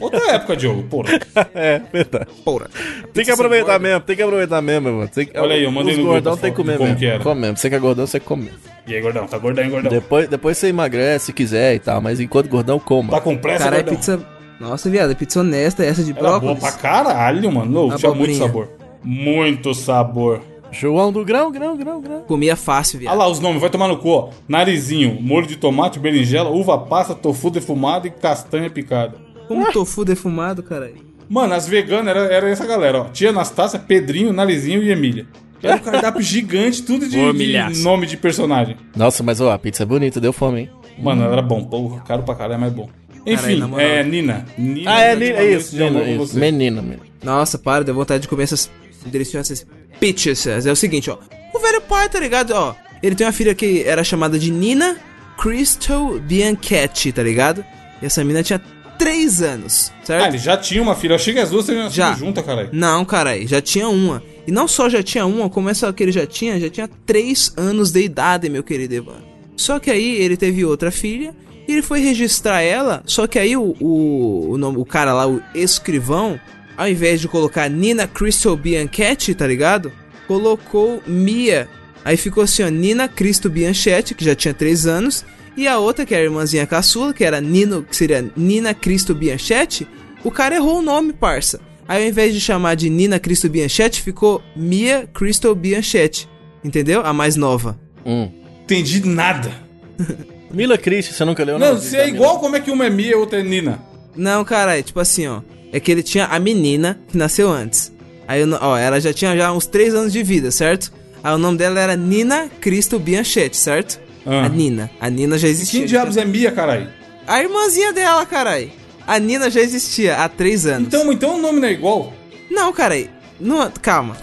Outra época, Diogo, porra. *laughs* É, verdade. Porra. Tem que aproveitar mesmo, tem que aproveitar mesmo, mano. Tem que- Olha aí, eu mandei Os no gordão grupo tem que comer como mesmo. que era. Come mesmo. Você que é gordão, você come. E aí, gordão? Tá gordão, hein, gordão? Depois, depois você emagrece se quiser e tal, mas enquanto gordão, coma. Tá com pressa, Cara, é gordão? pizza. Nossa, viado, é pizza honesta essa de Era boa brócolis. pra caralho, mano. Não, tinha muito sabor. Muito sabor. João do grão, grão, grão, grão. Comia fácil, Olha viado. lá os nomes, vai tomar no cu, ó. Narizinho, molho de tomate, berinjela, uva passa, tofu defumado e castanha picada. Como tofu defumado, caralho. Mano, as veganas era, era essa galera, ó. Tia Anastácia, Pedrinho, Narizinho e Emília. Era um cardápio gigante, tudo de, de nome de personagem. Nossa, mas ó, a pizza é bonita, deu fome, hein? Mano, era bom. Porra, caro pra caralho, mas é bom. Enfim, moral. é Nina. Nina Ah, é, Nina, é noite isso, de amor Nina, isso. Menina, menina. Nossa, para, deu vontade de comer essas deliciosas pizzas. É o seguinte, ó. O velho pai, tá ligado? Ó, ele tem uma filha que era chamada de Nina Crystal Bianchetti, tá ligado? E essa mina tinha 3 anos, certo? Ah, ele já tinha uma filha. Eu achei que as duas teriam Já. juntas, caralho. Não, carai, já tinha uma. E não só já tinha uma, como essa que ele já tinha, já tinha 3 anos de idade, meu querido Evan. Só que aí ele teve outra filha e ele foi registrar ela. Só que aí o, o, o, nome- o cara lá, o escrivão, ao invés de colocar Nina Crystal Bianchetti, tá ligado? Colocou Mia. Aí ficou assim, ó, Nina Cristo Bianchetti, que já tinha 3 anos. E a outra, que era a irmãzinha caçula, que era Nino, que seria Nina Cristo Bianchetti, o cara errou o nome, parça. Aí ao invés de chamar de Nina Cristo Bianchetti, ficou Mia Crystal Bianchetti. Entendeu? A mais nova. Hum. Entendi nada. *laughs* Mila Christi, você nunca leu Não, não? se é igual, como é que uma é Mia e outra é Nina? Não, cara, é tipo assim, ó. É que ele tinha a menina que nasceu antes. Aí, ó, ela já tinha já uns 3 anos de vida, certo? Aí o nome dela era Nina Cristo Bianchetti, certo? Ah. A Nina. A Nina já existia. Quem diabos é Mia, caralho? A irmãzinha dela, carai. A Nina já existia há 3 anos. Então, então o nome não é igual? Não, carai. Não, calma.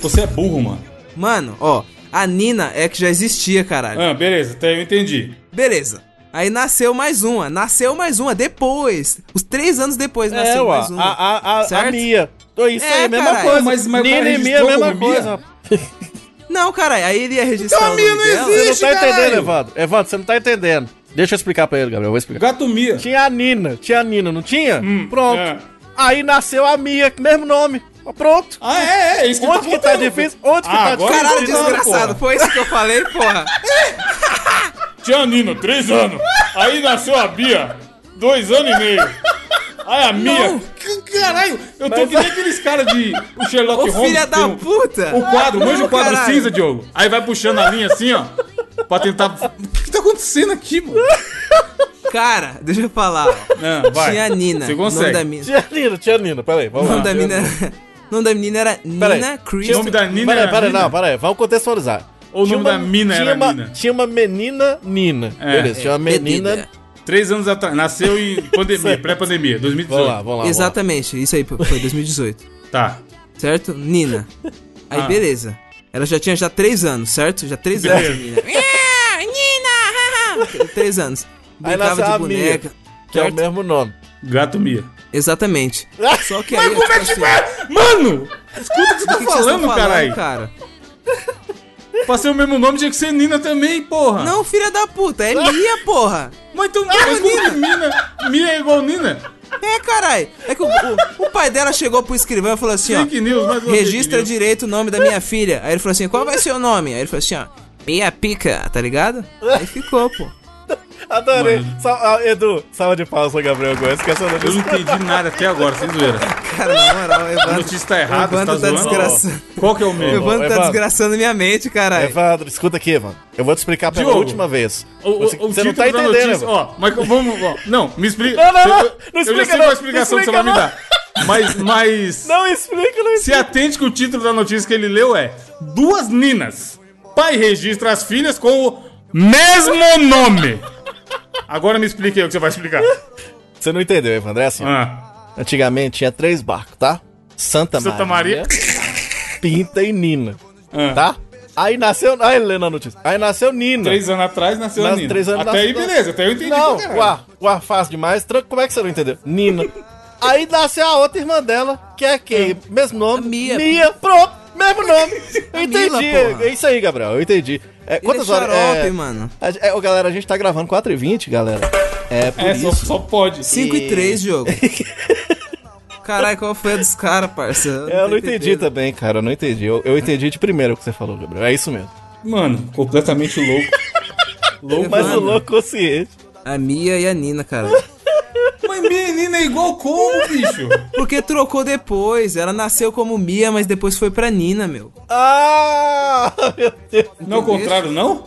Você é burro, mano. Mano, ó. A Nina é que já existia, caralho. Ah, beleza, até eu entendi. Beleza. Aí nasceu mais uma, nasceu mais uma, depois. Os três anos depois É, nasceu ué, mais uma. a, a, a, a? Mia. Tô, Isso É, aí, mesma caralho. coisa. Mas- mas Nina e Mia, mesma coisa. *laughs* Não, caralho, aí ele ia registrar Então a Mia não dela. Você não existe. tá entendendo. Evandro. Evandro, você não tá entendendo. Deixa eu explicar pra ele, Gabriel. Eu vou explicar. Gato Mia. Tinha a Nina, tinha a Nina, não tinha? Hum, Pronto. é. Aí nasceu a Mia, mesmo nome. Pronto. Ah, é, é, isso que Onde que tá difícil? Onde que Ah, tá difícil? Caralho, desgraçado, porra. foi isso que eu falei, porra. *laughs* Tinha a Nina, três anos. Aí nasceu a Bia, dois anos e meio. Aí a Mia. Caralho, eu tô que nem aqueles caras de. O Sherlock Ô Holmes. filha da um- puta. O quadro, manja Não, o quadro caralho. cinza, Diogo. Aí vai puxando a linha assim, ó. Pra tentar. *laughs* O que tá acontecendo aqui, mano? Cara, deixa eu falar. ó. Não, vai. Tinha a Nina. Você O nome consegue. da mina. Tinha a Nina, tinha a Nina. Peraí, O vamos nome lá. da mina era O *laughs* nome da menina era Peraí, Nina O Christie. nome da Nina Peraí, era peraí, Nina? não, peraí, vamos contextualizar. Ou o Tinha nome da mina tinha era uma, Nina? Tinha uma menina Nina. É. Beleza, tinha uma menina. Menina. Três anos atrás. Nasceu em *laughs* pandemia, pré-pandemia, 2018. Vamos lá, vamos lá. vamos lá. Exatamente, isso aí foi 2018. Tá. certo? Nina. Aí Ah. beleza. Ela já tinha já três anos, certo? Já três anos. Nina. Nina! três anos. Aí Brincava nasceu de a boneca. Mia, que é o mesmo nome. Gato Mia. Exatamente. *laughs* Só que aí. Como é que tipo vai? Mano! Escuta o que você tá o falando, estão caralho. cara? Pra ser o mesmo nome tinha que ser Nina também, porra. Não, filha da puta, é Mia, porra. Mas então, mas que Nina? Mia é igual Nina? É, caralho. É que o, o- o pai dela chegou pro escrivão e falou assim, ó. Fake news, mais uma Registra fake news. direito o nome da minha filha. Aí ele falou assim, qual vai ser o nome? Aí ele falou assim, ó. Mia Pica, tá ligado? Aí ficou, pô. *laughs* Adorei. Mano. Sal- ah, Edu, salva de palmas pro Gabriel Gomes, que essa Eu não notícia. entendi nada até agora, sem zoeira. *laughs* Cara, na moral, o A Evandro, notícia tá errada, você Evandro tá tá desgraçando. Qual que é o O meu? Evandro tá Evandro. desgraçando minha mente, caralho. Evandro, escuta aqui, Evandro. Eu vou te explicar pela Diogo, última vez. O, o, você o você não tá entendendo, notícia, Evandro. ó, mas vamos, ó, não, me explica. Não, não, não, eu, não eu explica já sei não, qual a explicação não que você vai me explica dar. Mas, mas *laughs* Não explica, não se atente que o título da notícia que ele leu é Duas Ninas. Pai registra as filhas com o mesmo nome. Agora me explique aí o que você vai explicar. Você não entendeu, Evandro. É assim. Ah, Antigamente tinha três barcos, tá? Santa, Santa Maria. Pinta e Nina, ah. tá? Aí nasceu. Aí lendo a notícia. Aí nasceu Nina. Três anos atrás nasceu Nas- Nina. três anos Até nas- aí, beleza. Até eu entendi Não, uá, uá, fácil demais. Tran- Como é que você não entendeu? Nina. Aí nasceu a outra irmã dela, que é quem? Mesmo nome? Mia. Mia, pronto. Mesmo nome. *laughs* Eu Mila, entendi. porra. é isso aí, Gabriel. Eu entendi. É, Ele quantas é horas? xarope, é, mano. a- é, ô, galera, a gente tá gravando 4h20, galera. É, por É, só, isso. só pode. 5 e 3, jogo. *laughs* Caralho, qual foi a dos caras, parça? É, eu não entendi também, cara. Eu não entendi. Eu, eu entendi de primeiro o que você falou, Gabriel. É isso mesmo. Mano, completamente louco. louco. *laughs* Mas o Mano. louco consciente. A Mia e a Nina, cara. Mas menina é igual como, bicho? Porque trocou depois. Ela nasceu como Mia, mas depois foi pra Nina, meu. Ah, meu Deus. Não é o contrário, não?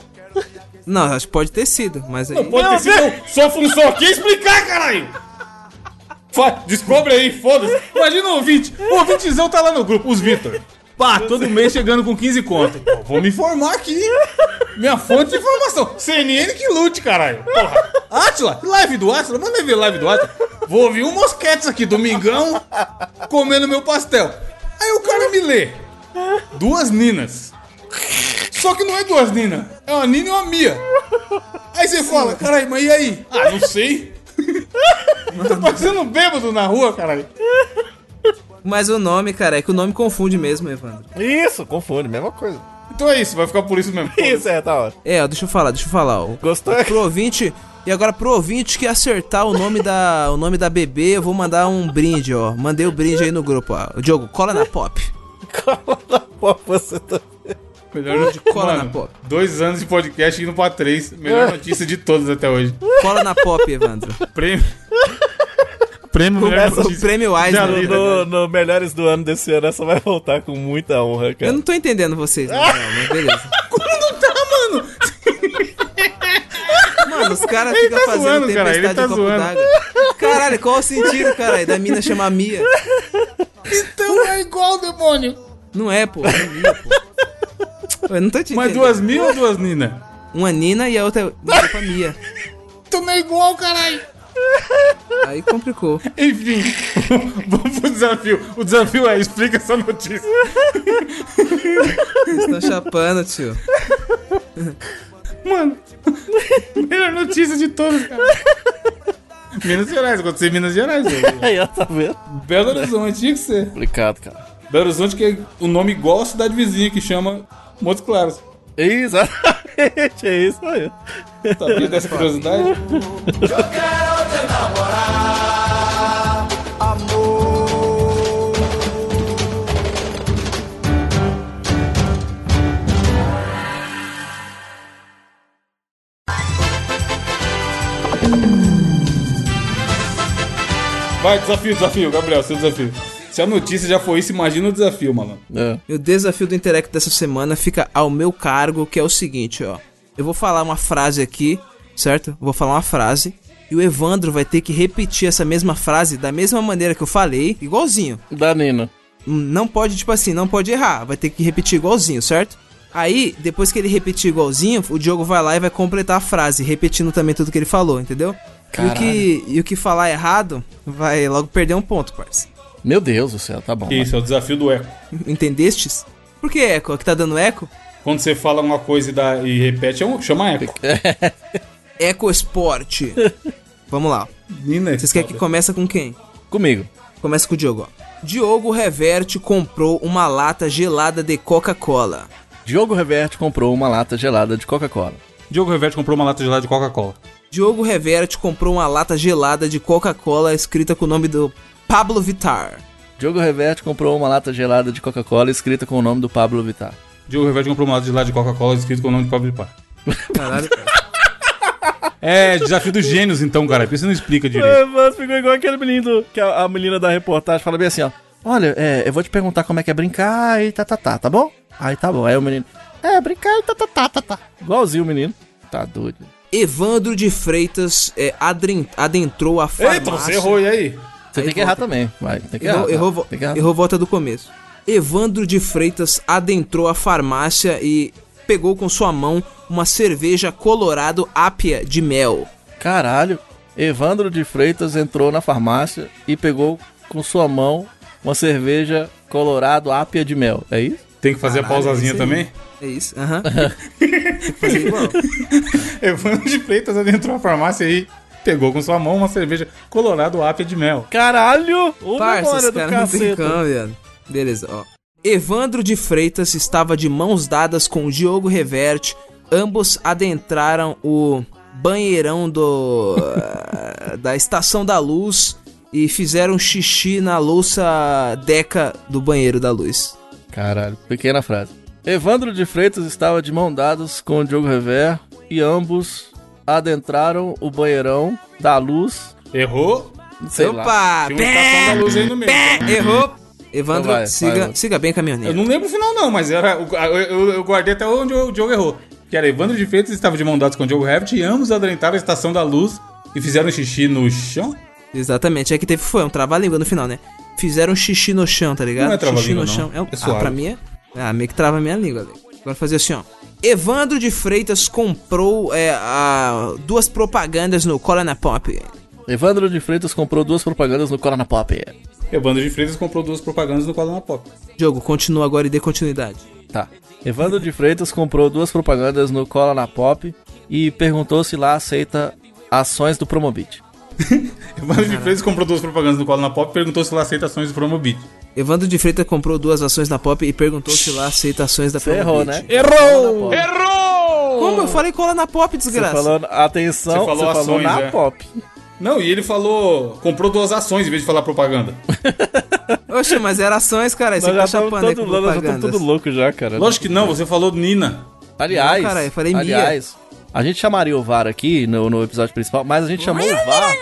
Não, acho que pode ter sido, mas aí. Não pode ter sido. não. Sua função aqui é explicar, caralho! Descobre aí, foda-se. Imagina o ouvinte. O ouvintezão tá lá no grupo, os Vitor. Pá, todo mês chegando com 15 contas. Pô, vou me informar aqui. Minha fonte de informação. CNN que lute, caralho. Porra. Atila, live do Atila. Manda ver live do Atila. Vou ouvir um mosquetes aqui, domingão, comendo meu pastel. Aí o cara me lê. Duas Ninas. Só que não é duas Ninas. É uma Nina e uma Mia. Aí você fala, caralho, mas e aí? Ah, não sei. Tô parecendo um bêbado na rua, caralho. Mas o nome, cara, é que o nome confunde mesmo, Evandro. Isso, confunde, mesma coisa. Então é isso, vai ficar por isso mesmo. *laughs* Isso, é, tá ótimo. É, ó, deixa eu falar, deixa eu falar. ó. Gostou? Pro ouvinte. E agora pro ouvinte que acertar o nome da o nome da bebê, eu vou mandar um brinde, ó. Mandei o brinde aí no grupo, ó. O Diogo, cola na pop. *laughs* Cola na pó, você tá... Melhor De cola Mano, na pop. Dois anos de podcast indo pra três. Melhor *laughs* notícia de todas até hoje. Cola na pop, Evandro. Prêmio. Prêmio melhor O prêmio Já Eisner. li. No, no Melhores do Ano desse ano, essa vai voltar com muita honra, Eu cara. não tô entendendo vocês, *laughs* real, mas beleza. Como não tá, mano? Mano, os caras ficam tá fazendo zoando, cara, ele tempestade tá em copo d'água. Caralho, qual o sentido, caralho? Da mina chamar Mia. Então é igual, demônio. Não é, pô. É Mia, pô. Eu não tô te Mas duas mil ou duas Nina? Uma Nina e a outra Mia. Então não é igual, caralho. Aí complicou. Enfim, *laughs* vamos pro desafio. O desafio é explica essa notícia. Estão chapando, tio. Mano, melhor notícia de todas, cara. Minas Gerais, aconteceu em Minas Gerais. velho. *laughs* Aí, ó, tá vendo? Belo Horizonte, tinha que ser. Complicado, cara. Belo Horizonte que é o nome igual a cidade vizinha que chama Montes Claros. Exatamente, é isso aí. Sabia dessa curiosidade? Vai, desafio, desafio, Gabriel, seu desafio. Se a notícia já foi isso, imagina o desafio, mano. É. E o desafio do Interact dessa semana fica ao meu cargo, que é o seguinte, ó. Eu vou falar uma frase aqui, certo? Vou falar uma frase. E o Evandro vai ter que repetir essa mesma frase da mesma maneira que eu falei, igualzinho. Da Nina. não pode, tipo assim, não pode errar. Vai ter que repetir igualzinho, certo? Aí, depois que ele repetir igualzinho, o Diogo vai lá e vai completar a frase, repetindo também tudo que ele falou, entendeu? E o, que, e o que falar errado vai logo perder um ponto, parça. Meu Deus do céu, tá bom. Que isso, é o desafio do eco. Entendestes? Por que eco? Aqui tá dando eco? Quando você fala uma coisa e, dá, e repete, é um, chama eco. *laughs* Eco Esporte. *laughs* Vamos lá. Nina, Vocês querem que comece com quem? Comigo. Começa com o Diogo, ó. Diogo Reverte comprou uma lata gelada de Coca-Cola. Diogo Reverte comprou uma lata gelada de Coca-Cola. Diogo Reverte comprou uma lata gelada de Coca-Cola. Diogo Reverte comprou uma lata gelada de Coca-Cola escrita com o nome do Pablo Vittar. Diogo Reverte comprou uma lata gelada de Coca-Cola escrita com o nome do Pablo Vittar. Diogo Reverte comprou uma lata gelada de Coca-Cola escrito com o nome de Pablo Vittar. Caralho, cara. É, desafio dos gênios então, cara. Por isso você não explica direito. É, mas ficou igual aquele menino que a, a menina da reportagem fala bem assim, ó. Olha, é, eu vou te perguntar como é que é brincar e tá, tá, tá, tá bom? Aí tá bom. Aí o menino, é, brincar e tá, tá, tá, tá, tá. Igualzinho o menino. Tá doido. Evandro de Freitas é, adentrou a farmácia. Eita, você errou, e aí? Você Aí tem que errar volta. também. Vai, tem que Errou, errar. tá? errou, vo- tem que errar. errou volta do começo. Evandro de Freitas adentrou a farmácia e pegou com sua mão uma cerveja Colorado Ápia de mel. Caralho. Evandro de Freitas entrou na farmácia e pegou com sua mão uma cerveja Colorado Ápia de Mel. É isso? Tem que fazer Caralho, a pausazinha é também? É isso, aham. Tem *laughs* que fazer igual. *laughs* Evandro de Freitas adentrou a farmácia e pegou com sua mão uma cerveja Colorado Ápia de Mel. Caralho! Ô, Parça, memória do cara não tem caceta. cão. Beleza, ó. Evandro de Freitas estava de mãos dadas com o Diogo Reverte. Ambos adentraram o banheirão do *laughs* da Estação da Luz e fizeram xixi na louça deca do banheiro da luz. Caralho, pequena frase. Evandro de Freitas estava de mão dadas com o Diogo Rever e ambos adentraram o banheirão da luz. Errou? Sei lá. Opa! Tinha uma estação da luz aí no meio. Errou! Evandro, Então vai, siga, vai. siga bem, Eu caminhoneiro. não lembro o final, não, mas era. Eu, eu- eu guardei até onde o Diogo errou. Que era Evandro de Freitas estava de mão dadas com o Diogo Herbert e ambos adentraram a estação da luz e fizeram xixi no chão. Exatamente, é que teve foi um trava-língua no final, né? Fizeram xixi no chão, tá ligado? Não é xixi no não. chão. É, um- É ah, suave. pra mim é. Ah, meio que trava a minha língua. ali. Agora fazer assim, ó. Evandro de Freitas comprou é, a- duas propagandas no Colana Pop. Evandro de Freitas comprou duas propagandas no Corona Pop. Evandro de Freitas comprou duas propagandas no Coluna Pop. Diogo, continua agora e dê continuidade. Tá. Evandro de Freitas comprou duas propagandas no Cola na Pop e perguntou se lá aceita ações do Promobit. *laughs* Evandro de Freitas comprou duas propagandas no Coluna Pop e perguntou se lá aceita ações do Promobit. Evandro de Freitas comprou duas ações na Pop e perguntou se lá aceita ações da Você errou, Promobit. né? Errou! Errou! Como? Eu falei Colana Pop, Você desgraça. falou, atenção, Você você falou falou, ações, na é. Pop. Não, e ele falou. Comprou duas ações em vez de falar propaganda. *laughs* Oxe, mas era ações, cara. Você tá chapando aí todo, com louco já, cara. Lógico que não, você falou Nina. Aliás, Não, cara, eu falei Mia. aliás, a gente chamaria o VAR aqui no, no episódio principal, mas a gente chamou o VAR.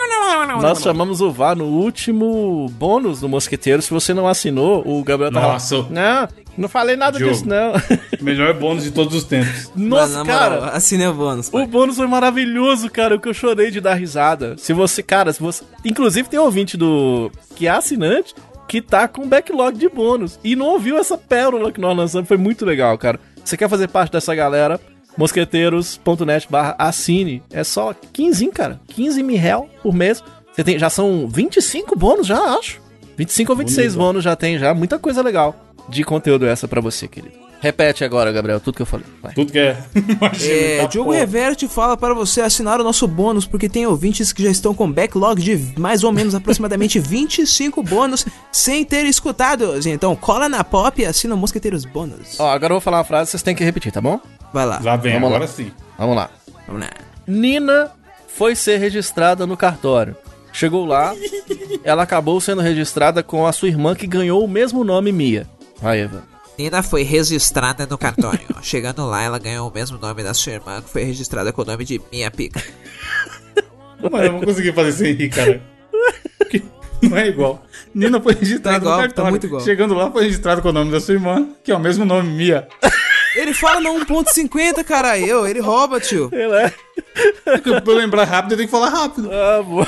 Nós chamamos o VAR no último bônus do Mosqueteiro. Se você não assinou, o Gabriel lá, Nossa. Não, não falei nada Diogo. disso, não. *laughs* Melhor bônus de todos os tempos. Nossa, moral, cara. assine o bônus. O bônus foi maravilhoso, cara. O que eu chorei de dar risada. Se você, cara, se você. Inclusive tem um ouvinte do. que é assinante que tá com backlog de bônus. E não ouviu essa pérola que nós lançamos. Foi muito legal, cara. Você quer fazer parte dessa galera? mosqueteiros.net barra assine. É só 15, cara. 15 mil real por mês. Você tem, já são 25 bônus, já acho. 25 ou 26 Bonito. bônus já tem, já. Muita coisa legal de conteúdo essa pra você, querido. Repete agora, Gabriel, tudo que eu falei. Vai. Tudo que é. *laughs* Imagina, É, tá Diogo porra. Reverte fala para você assinar o nosso bônus, porque tem ouvintes que já estão com backlog de mais ou menos aproximadamente *laughs* 25 bônus sem ter escutados. Então cola na pop e assina o Mosqueteiros Bônus. Ó, agora eu vou falar uma frase, vocês têm que repetir, tá bom? Vai lá, Lá vem, Vamos lá. agora sim. Vamos lá. vamos lá. Nina foi ser registrada no cartório. Chegou lá, ela acabou sendo registrada com a sua irmã que ganhou o mesmo nome Mia. Vai, Eva. Nina foi registrada no cartório. *laughs* Chegando lá, ela ganhou o mesmo nome da sua irmã, que foi registrada com o nome de Minha Pica. Mano, eu não consegui fazer sem rir, cara. Porque Não é igual. Nina foi registrada Tá igual, no tá cartório. muito igual. Chegando lá, foi registrado com o nome da sua irmã, que é o mesmo nome, Mia. Ele fala no 1.50, caralho. Ele rouba, tio. Ele é. Pra eu lembrar rápido, eu tenho que falar rápido. Ah, boa.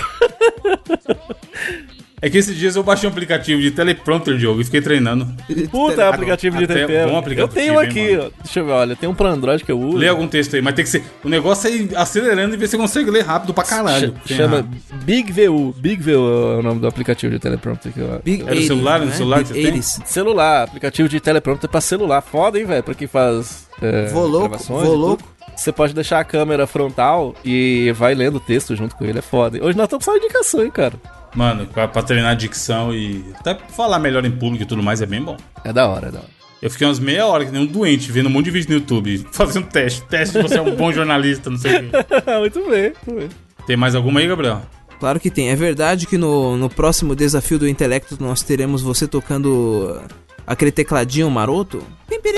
É que esses dias eu baixei um aplicativo de teleprompter, Diogo, e fiquei treinando. *laughs* Puta, aplicativo de tempero. bom Eu aplicativo, tenho hein, aqui, ó. Deixa eu ver, olha, tem um pra Android que eu uso. Lê algum texto aí, mas tem que ser. O negócio é ir acelerando e ver se você consegue ler rápido pra caralho. Ch- Chama errar. Big VU. Big VU é o nome do aplicativo de teleprompter que eu Big É no celular? No celular que você tem? 80s. Celular, aplicativo de teleprompter pra celular. Foda, hein, velho? Pra quem faz. É, Vou louco, gravações vou louco. Você pode deixar a câmera frontal e vai lendo o texto junto com ele, é foda. Hoje nós estamos só indicação, hein, cara. Mano, pra, pra treinar a dicção e até falar melhor em público e tudo mais é bem bom. É da hora, é da hora. Eu fiquei umas meia hora que nem um doente, vendo um monte de vídeo no YouTube, fazendo teste. Teste se você é um bom jornalista, não sei o quê. *laughs* muito bem, muito bem. Tem mais alguma aí, Gabriel? Claro que tem. É verdade que no, no próximo desafio do intelecto nós teremos você tocando aquele tecladinho maroto?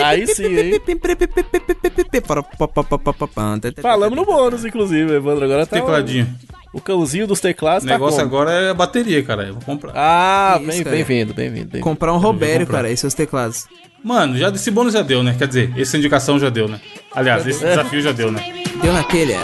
Aí sim, hein? Falamos no bônus, inclusive, Evandro. Agora tá. Tecladinho. O, o cãozinho dos teclados O tá negócio como? agora é a bateria, cara. Eu vou comprar. Ah, bem- bem-vindo, bem-vindo. bem Comprar um Robério, cara, e seus teclados. Mano, já esse bônus já deu, né? Quer dizer, essa indicação já deu, né? Aliás, esse desafio já deu, né? Deu na telha.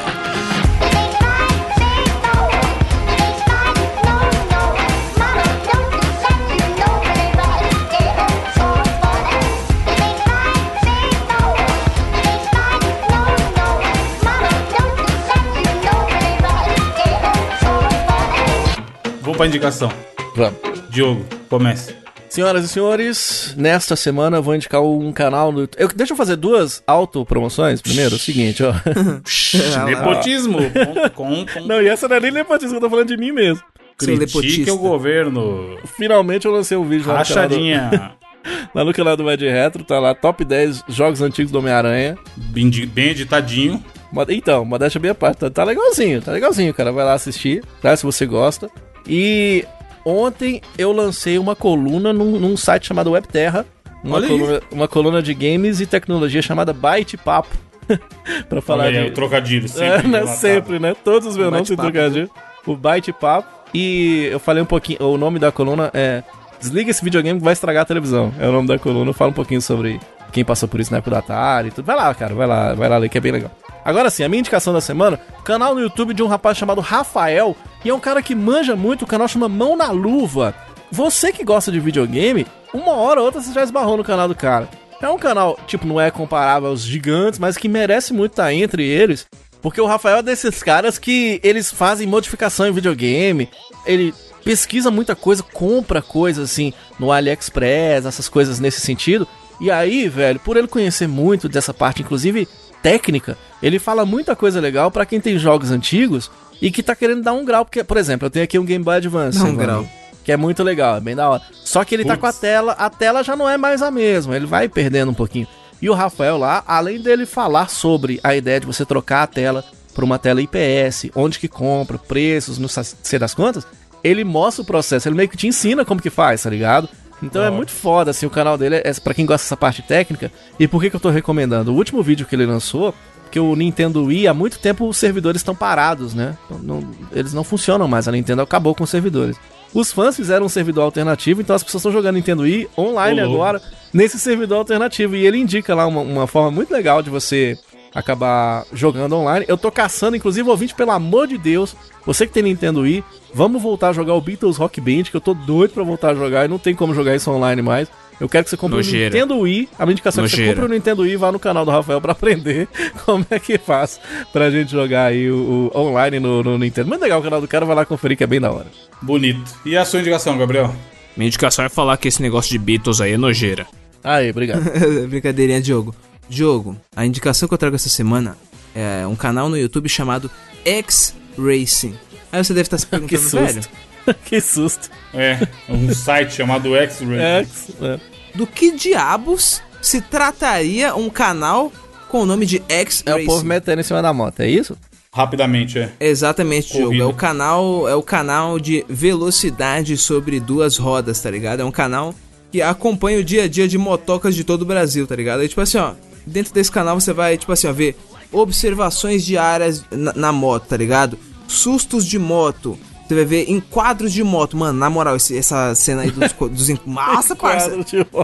Pra indicação. Vamos. Diogo, comece. Senhoras e senhores, nesta semana eu vou indicar um canal no YouTube. Eu- deixa eu fazer duas autopromoções primeiro. É o seguinte, ó. *laughs* Nepotismo. com, com, com. Não, e essa não é nem nepotismo, eu tô falando de mim mesmo. Critique o governo. Finalmente eu lancei um vídeo lá no, canal do, Rachadinha. *laughs* lá no canal do Mad Retro, tá lá, top 10 jogos antigos do Homem-Aranha. bem, bem editadinho. Então, modéstia bem a parte, tá, tá legalzinho, tá legalzinho, cara. Vai lá assistir, tá? Se você gosta. E ontem eu lancei uma coluna num, num site chamado Webterra. Uma coluna, uma coluna de games e tecnologia chamada Byte Papo. *laughs* pra falar Olha aí, de. o trocadilho. É, Sempre, né? relatado. sempre, né? Todos os meus nomes bate-papo. trocadilho. O Byte Papo. E eu falei um pouquinho. O nome da coluna é. Desliga esse videogame que vai estragar a televisão. É o nome da coluna. Eu falo um pouquinho sobre quem passou por isso na época do Atari e tudo. Vai lá, cara. Vai lá, vai lá ler que é bem legal. Agora sim, a minha indicação da semana, canal no YouTube de um rapaz chamado Rafael, e é um cara que manja muito, o canal chama Mão na Luva. Você que gosta de videogame, uma hora ou outra você já esbarrou no canal do cara. É um canal, tipo, não é comparável aos gigantes, mas que merece muito estar entre eles. Porque o Rafael é desses caras que eles fazem modificação em videogame, ele pesquisa muita coisa, compra coisas assim no AliExpress, essas coisas nesse sentido. E aí, velho, por ele conhecer muito dessa parte, inclusive técnica, ele fala muita coisa legal pra quem tem jogos antigos e que tá querendo dar um grau. Porque, por exemplo, eu tenho aqui um Game Boy Advance. Dá um grau. Que é muito legal, é bem da hora. Só que ele tá Putz. com a tela, a tela já não é mais a mesma, ele vai perdendo um pouquinho. E o Rafael lá, além dele falar sobre a ideia de você trocar a tela por uma tela IPS, onde que compra, preços, não sei das quantas, ele mostra o processo, ele meio que te ensina como que faz, tá ligado? Então é muito foda, assim, o canal dele é pra quem gosta dessa parte técnica. E por que que eu tô recomendando? O último vídeo que ele lançou, que o Nintendo Wii, há muito tempo os servidores estão parados, né? Não- não- eles não funcionam mais, a Nintendo acabou com os servidores. Os fãs fizeram um servidor alternativo, então as pessoas estão jogando Nintendo Wii online Ô, louco. agora, nesse servidor alternativo. E ele indica lá uma, uma forma muito legal de você acabar jogando online. Eu tô caçando, inclusive, ouvinte, pelo amor de Deus, você que tem Nintendo Wii, vamos voltar a jogar o Beatles Rock Band, que eu tô doido pra voltar a jogar e não tem como jogar isso online mais. Eu quero que você compre Nojeira. o Nintendo Wii. A minha indicação é que você Nojeira. compre o Nintendo Wii e vá no canal do Rafael pra aprender *laughs* como é que faz pra gente jogar aí o, o online no, no Nintendo. Muito legal o canal do cara, vai lá conferir que é bem da hora. Bonito. E a sua indicação, Gabriel? Minha indicação é falar que esse negócio de Beatles aí é nojeira. Aí, obrigado. *laughs* Brincadeirinha, Diogo. Diogo, a indicação que eu trago essa semana é um canal no YouTube chamado X Racing. Aí você deve estar se *laughs* que perguntando, velho, susto. *laughs* que susto. É, um site chamado X-Ray. É, é. do que diabos se trataria um canal com o nome de X É o Racing? povo metendo em cima da moto, é isso? Rapidamente, é. Exatamente, Diogo. Corrida. É o canal, é o canal de velocidade sobre duas rodas, tá ligado? É um canal que acompanha o dia a dia de motocas de todo o Brasil, tá ligado? E tipo assim, ó, Dentro desse canal você vai, tipo assim, ó, ver observações diárias na, na moto, tá ligado? Sustos de moto, você vai ver enquadros de moto. Mano, na moral, esse, essa cena aí dos, dos. Massa, parça.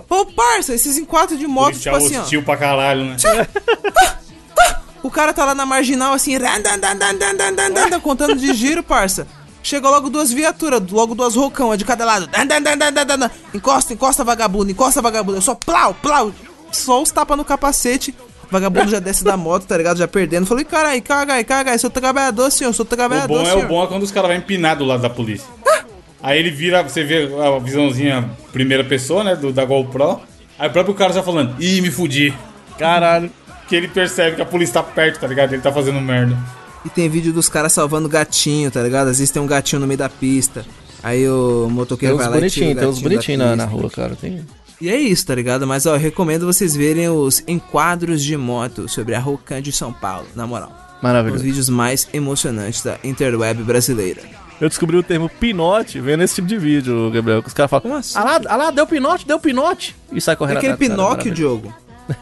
Pô, parça, esses enquadros de moto, Ele tipo assim, ó. pra caralho, né? o cara tá lá na marginal, assim, contando de giro, parça. Chega logo duas viaturas, logo duas rocão, de cada lado. Encosta, encosta, vagabundo, encosta, vagabundo. Eu só plau, plau. Só os tapas no capacete. Vagabundo já desce da moto, tá ligado? Já perdendo. Falei, carai, aí, caga aí. Sou trabalhador, senhor, sou O trabalhador, bom é senhor. o bom é quando os caras vão empinar do lado da polícia. Aí ele vira, você vê a visãozinha primeira pessoa, né, do, da GoPro. Aí o próprio cara já falando, ih, me fudi. Caralho. Que ele percebe que a polícia tá perto, tá ligado? Ele tá fazendo merda. E tem vídeo dos caras salvando gatinho, tá ligado? Às vezes tem um gatinho no meio da pista. Aí o motoqueiro vai lá e tira o bonitinhos, tem uns bonitinhos na, na rua, cara. Tem... E é isso, tá ligado? Mas ó, eu recomendo vocês verem os enquadros de moto sobre a Rocan de São Paulo, na moral. Os Maravilhoso. vídeos mais emocionantes da interweb brasileira. Eu descobri o termo pinote vendo esse tipo de vídeo, Gabriel. Que os caras falam, Como assim? ah lá, ah lá, deu pinote, deu pinote. E sai correndo Aquele atrás do cara, Pinóquio. Diogo.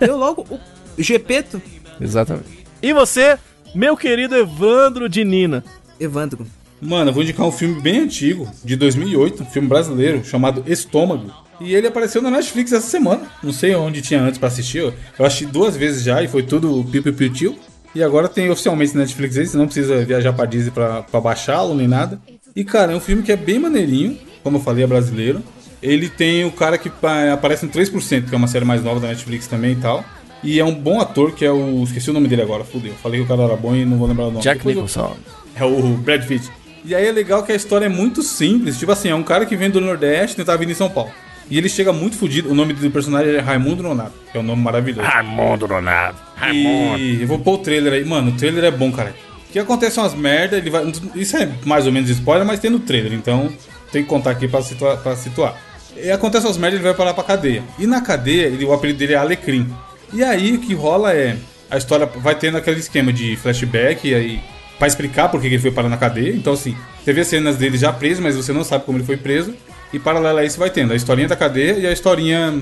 Eu logo o Gepeto. *laughs* Exatamente. E você, meu querido Evandro de Nina? Evandro. Mano, eu vou indicar um filme bem antigo, de 2008, um filme brasileiro, chamado Estômago. E ele apareceu na Netflix essa semana. Não sei onde tinha antes pra assistir. Eu eu assisti duas vezes já e foi tudo piu piu piu tio. E agora tem oficialmente na Netflix aí, você não precisa viajar pra Disney pra, pra baixá-lo nem nada. E cara, é um filme que é bem maneirinho, como eu falei, é brasileiro. Ele tem o cara que pa- aparece no 3%, que é uma série mais nova da Netflix também e tal. E é um bom ator, que é o. Esqueci o nome dele agora, fudeu. Falei que o cara era bom e não vou lembrar o nome. Jack Depois eu- Nicholson. é o Brad Pitt. E aí é legal que a história é muito simples. Tipo assim, é um cara que vem do Nordeste e tá vindo em São Paulo. E ele chega muito fudido. O nome do personagem é Raimundo Nonato, que é um nome maravilhoso. Raimundo Donato. E eu vou pôr o trailer aí. Mano, o trailer é bom, cara. O que acontece umas merda, ele vai. Isso é mais ou menos spoiler, mas tem no trailer, então tem que contar aqui pra situar. Pra situar. E acontece umas merda, ele vai parar pra cadeia. E na cadeia, ele, o apelido dele é Alecrim. E aí o que rola é. A história vai tendo aquele esquema de flashback, e aí. Pra explicar por que ele foi parar na cadeia. Então, assim, você vê cenas dele já preso, mas você não sabe como ele foi preso. E paralelo a isso vai tendo a historinha da cadeia e a historinha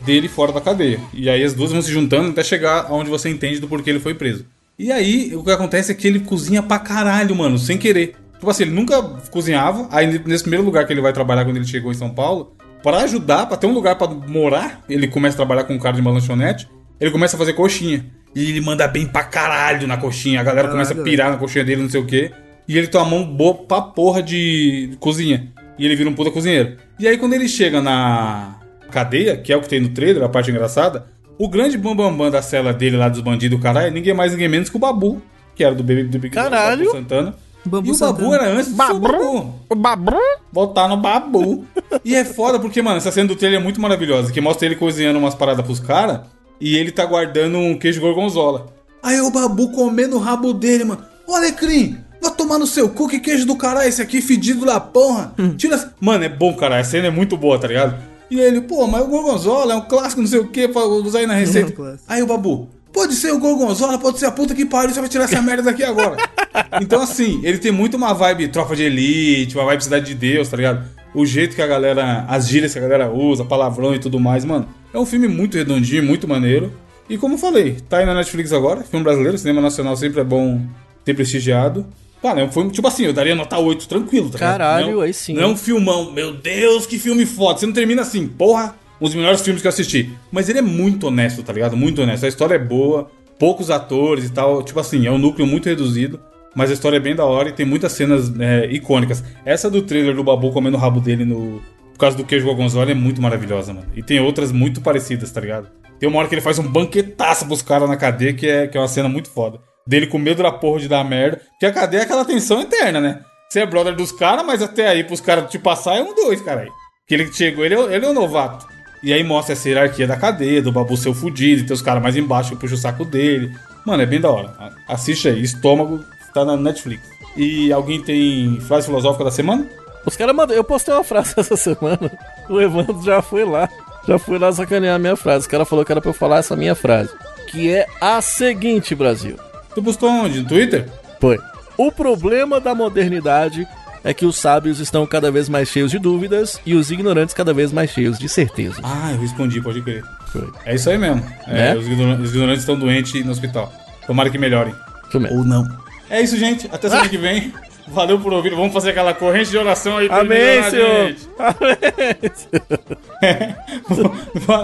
dele fora da cadeia. E aí as duas vão se juntando até chegar aonde você entende do porquê ele foi preso. E aí, o que acontece é que ele cozinha pra caralho, mano, sem querer. Tipo assim, ele nunca cozinhava. Aí, nesse primeiro lugar que ele vai trabalhar quando ele chegou em São Paulo, pra ajudar, pra ter um lugar pra morar, ele começa a trabalhar com um cara de uma lanchonete. Ele começa a fazer coxinha. E ele manda bem pra caralho na coxinha. A galera Caralho, começa a pirar na coxinha dele, não sei o quê. E ele tem uma mão boa pra porra de cozinha. E ele vira um puta cozinheiro. E aí, quando ele chega na cadeia, que é o que tem no trailer, a parte engraçada, o grande bambambam bam, bam da cela dele lá dos bandidos, caralho, é ninguém mais, ninguém menos que o Babu, que era do Baby do Big Caralho. Babu Santana. Babu e o Babu Santana. era antes do seu Babu. O Babru? Voltar no Babu. e é foda porque, mano, essa cena do trailer é muito maravilhosa, que mostra ele cozinhando umas paradas pros caras e ele tá guardando um queijo gorgonzola. Aí o Babu comendo o rabo dele, mano. Ô, Alecrim, vai tomar no seu cu, que queijo do caralho esse aqui, fedido da porra. Tira... essa- Mano, é bom, cara, a cena é muito boa, tá ligado? E ele, pô, mas o gorgonzola é um clássico, não sei o que, pra usar aí na receita. É clássico. Aí o Babu, pode ser o gorgonzola, pode ser a puta que pariu, você vai tirar essa merda daqui agora. *laughs* então, assim, ele tem muito uma vibe tropa de elite, uma vibe cidade de Deus, tá ligado? O jeito que a galera, as gírias que a galera usa, palavrão e tudo mais, mano. É um filme muito redondinho, muito maneiro. E como eu falei, tá aí na Netflix agora, filme brasileiro, cinema nacional sempre é bom ter prestigiado. Cara, é um filme, tipo assim, eu daria nota 8 tranquilo, tá ligado? Caralho, Não- aí sim. Não é um filmão, meu Deus, que filme foda. Você não termina assim, porra, um dos melhores filmes que eu assisti. Mas ele é muito honesto, tá ligado? Muito honesto. A história é boa, poucos atores e tal. Tipo assim, é um núcleo muito reduzido. Mas a história é bem da hora e tem muitas cenas é, icônicas. Essa do trailer do Babu comendo o rabo dele no. Causa do queijo gorgonzola é muito maravilhosa, mano. E tem outras muito parecidas, tá ligado? Tem uma hora que ele faz um banquetaço pros caras na cadeia, que é, que é uma cena muito foda. Dele com medo da porra de dar merda. Porque a cadeia é aquela tensão interna, né? Você é brother dos caras, mas até aí pros caras te passar é um dois, cara. Que ele chegou, ele é, ele é um novato. E aí mostra essa hierarquia da cadeia, do babu ser o fudido, e tem os caras mais embaixo que puxa o saco dele. Mano, é bem da hora. Assiste aí, Estômago, tá na Netflix. E alguém tem frase filosófica da semana? Os caras mandam. Eu postei uma frase *laughs* essa semana. O Evandro já foi lá. Já foi lá sacanear a minha frase. O cara falou que era pra eu falar essa minha frase. Que é a seguinte, Brasil. Tu postou onde? No Twitter? Foi. O problema da modernidade é que os sábios estão cada vez mais cheios de dúvidas e os ignorantes cada vez mais cheios de certeza. Ah, eu respondi, pode crer. Foi. É isso aí mesmo. É, Né? os, ignoran- os ignorantes estão doentes no hospital. Tomara que melhorem. Ou não. É isso, gente. Até semana que vem. Valeu por ouvir. Vamos fazer aquela corrente de oração aí pra ele Amém, melhorar, senhor. gente.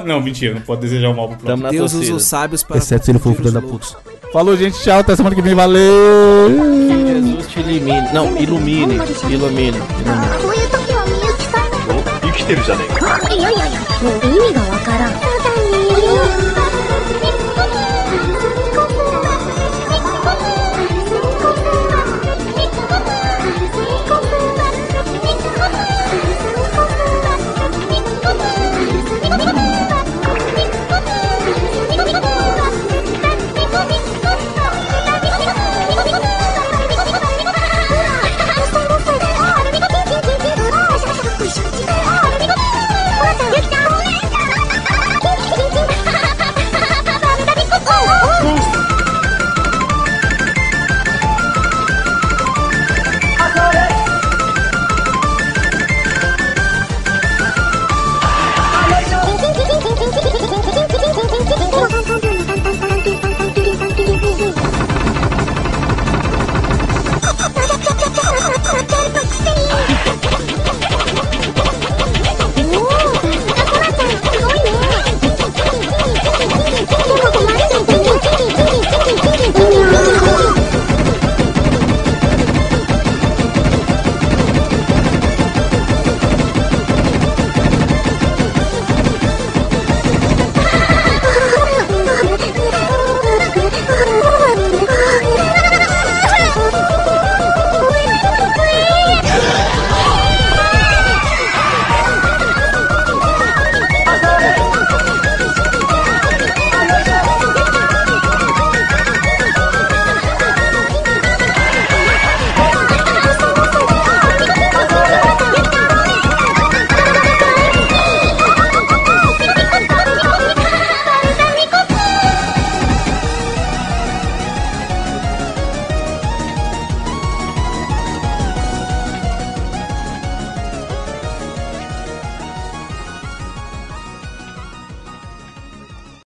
não, mentira. Não pode desejar o mal pro Tamo próximo. na Deus usa torcida. os sábios para. Exceto se ele for confundir filho os da loucos. puta. Falou, gente. Tchau. Até semana que vem. Valeu. Que Jesus te elimine. Não, ilumine. Ilumine. Ilumine. こういう時はみゆきさん生きてるじゃねえかいやいやいやもう意味がわからんそうだね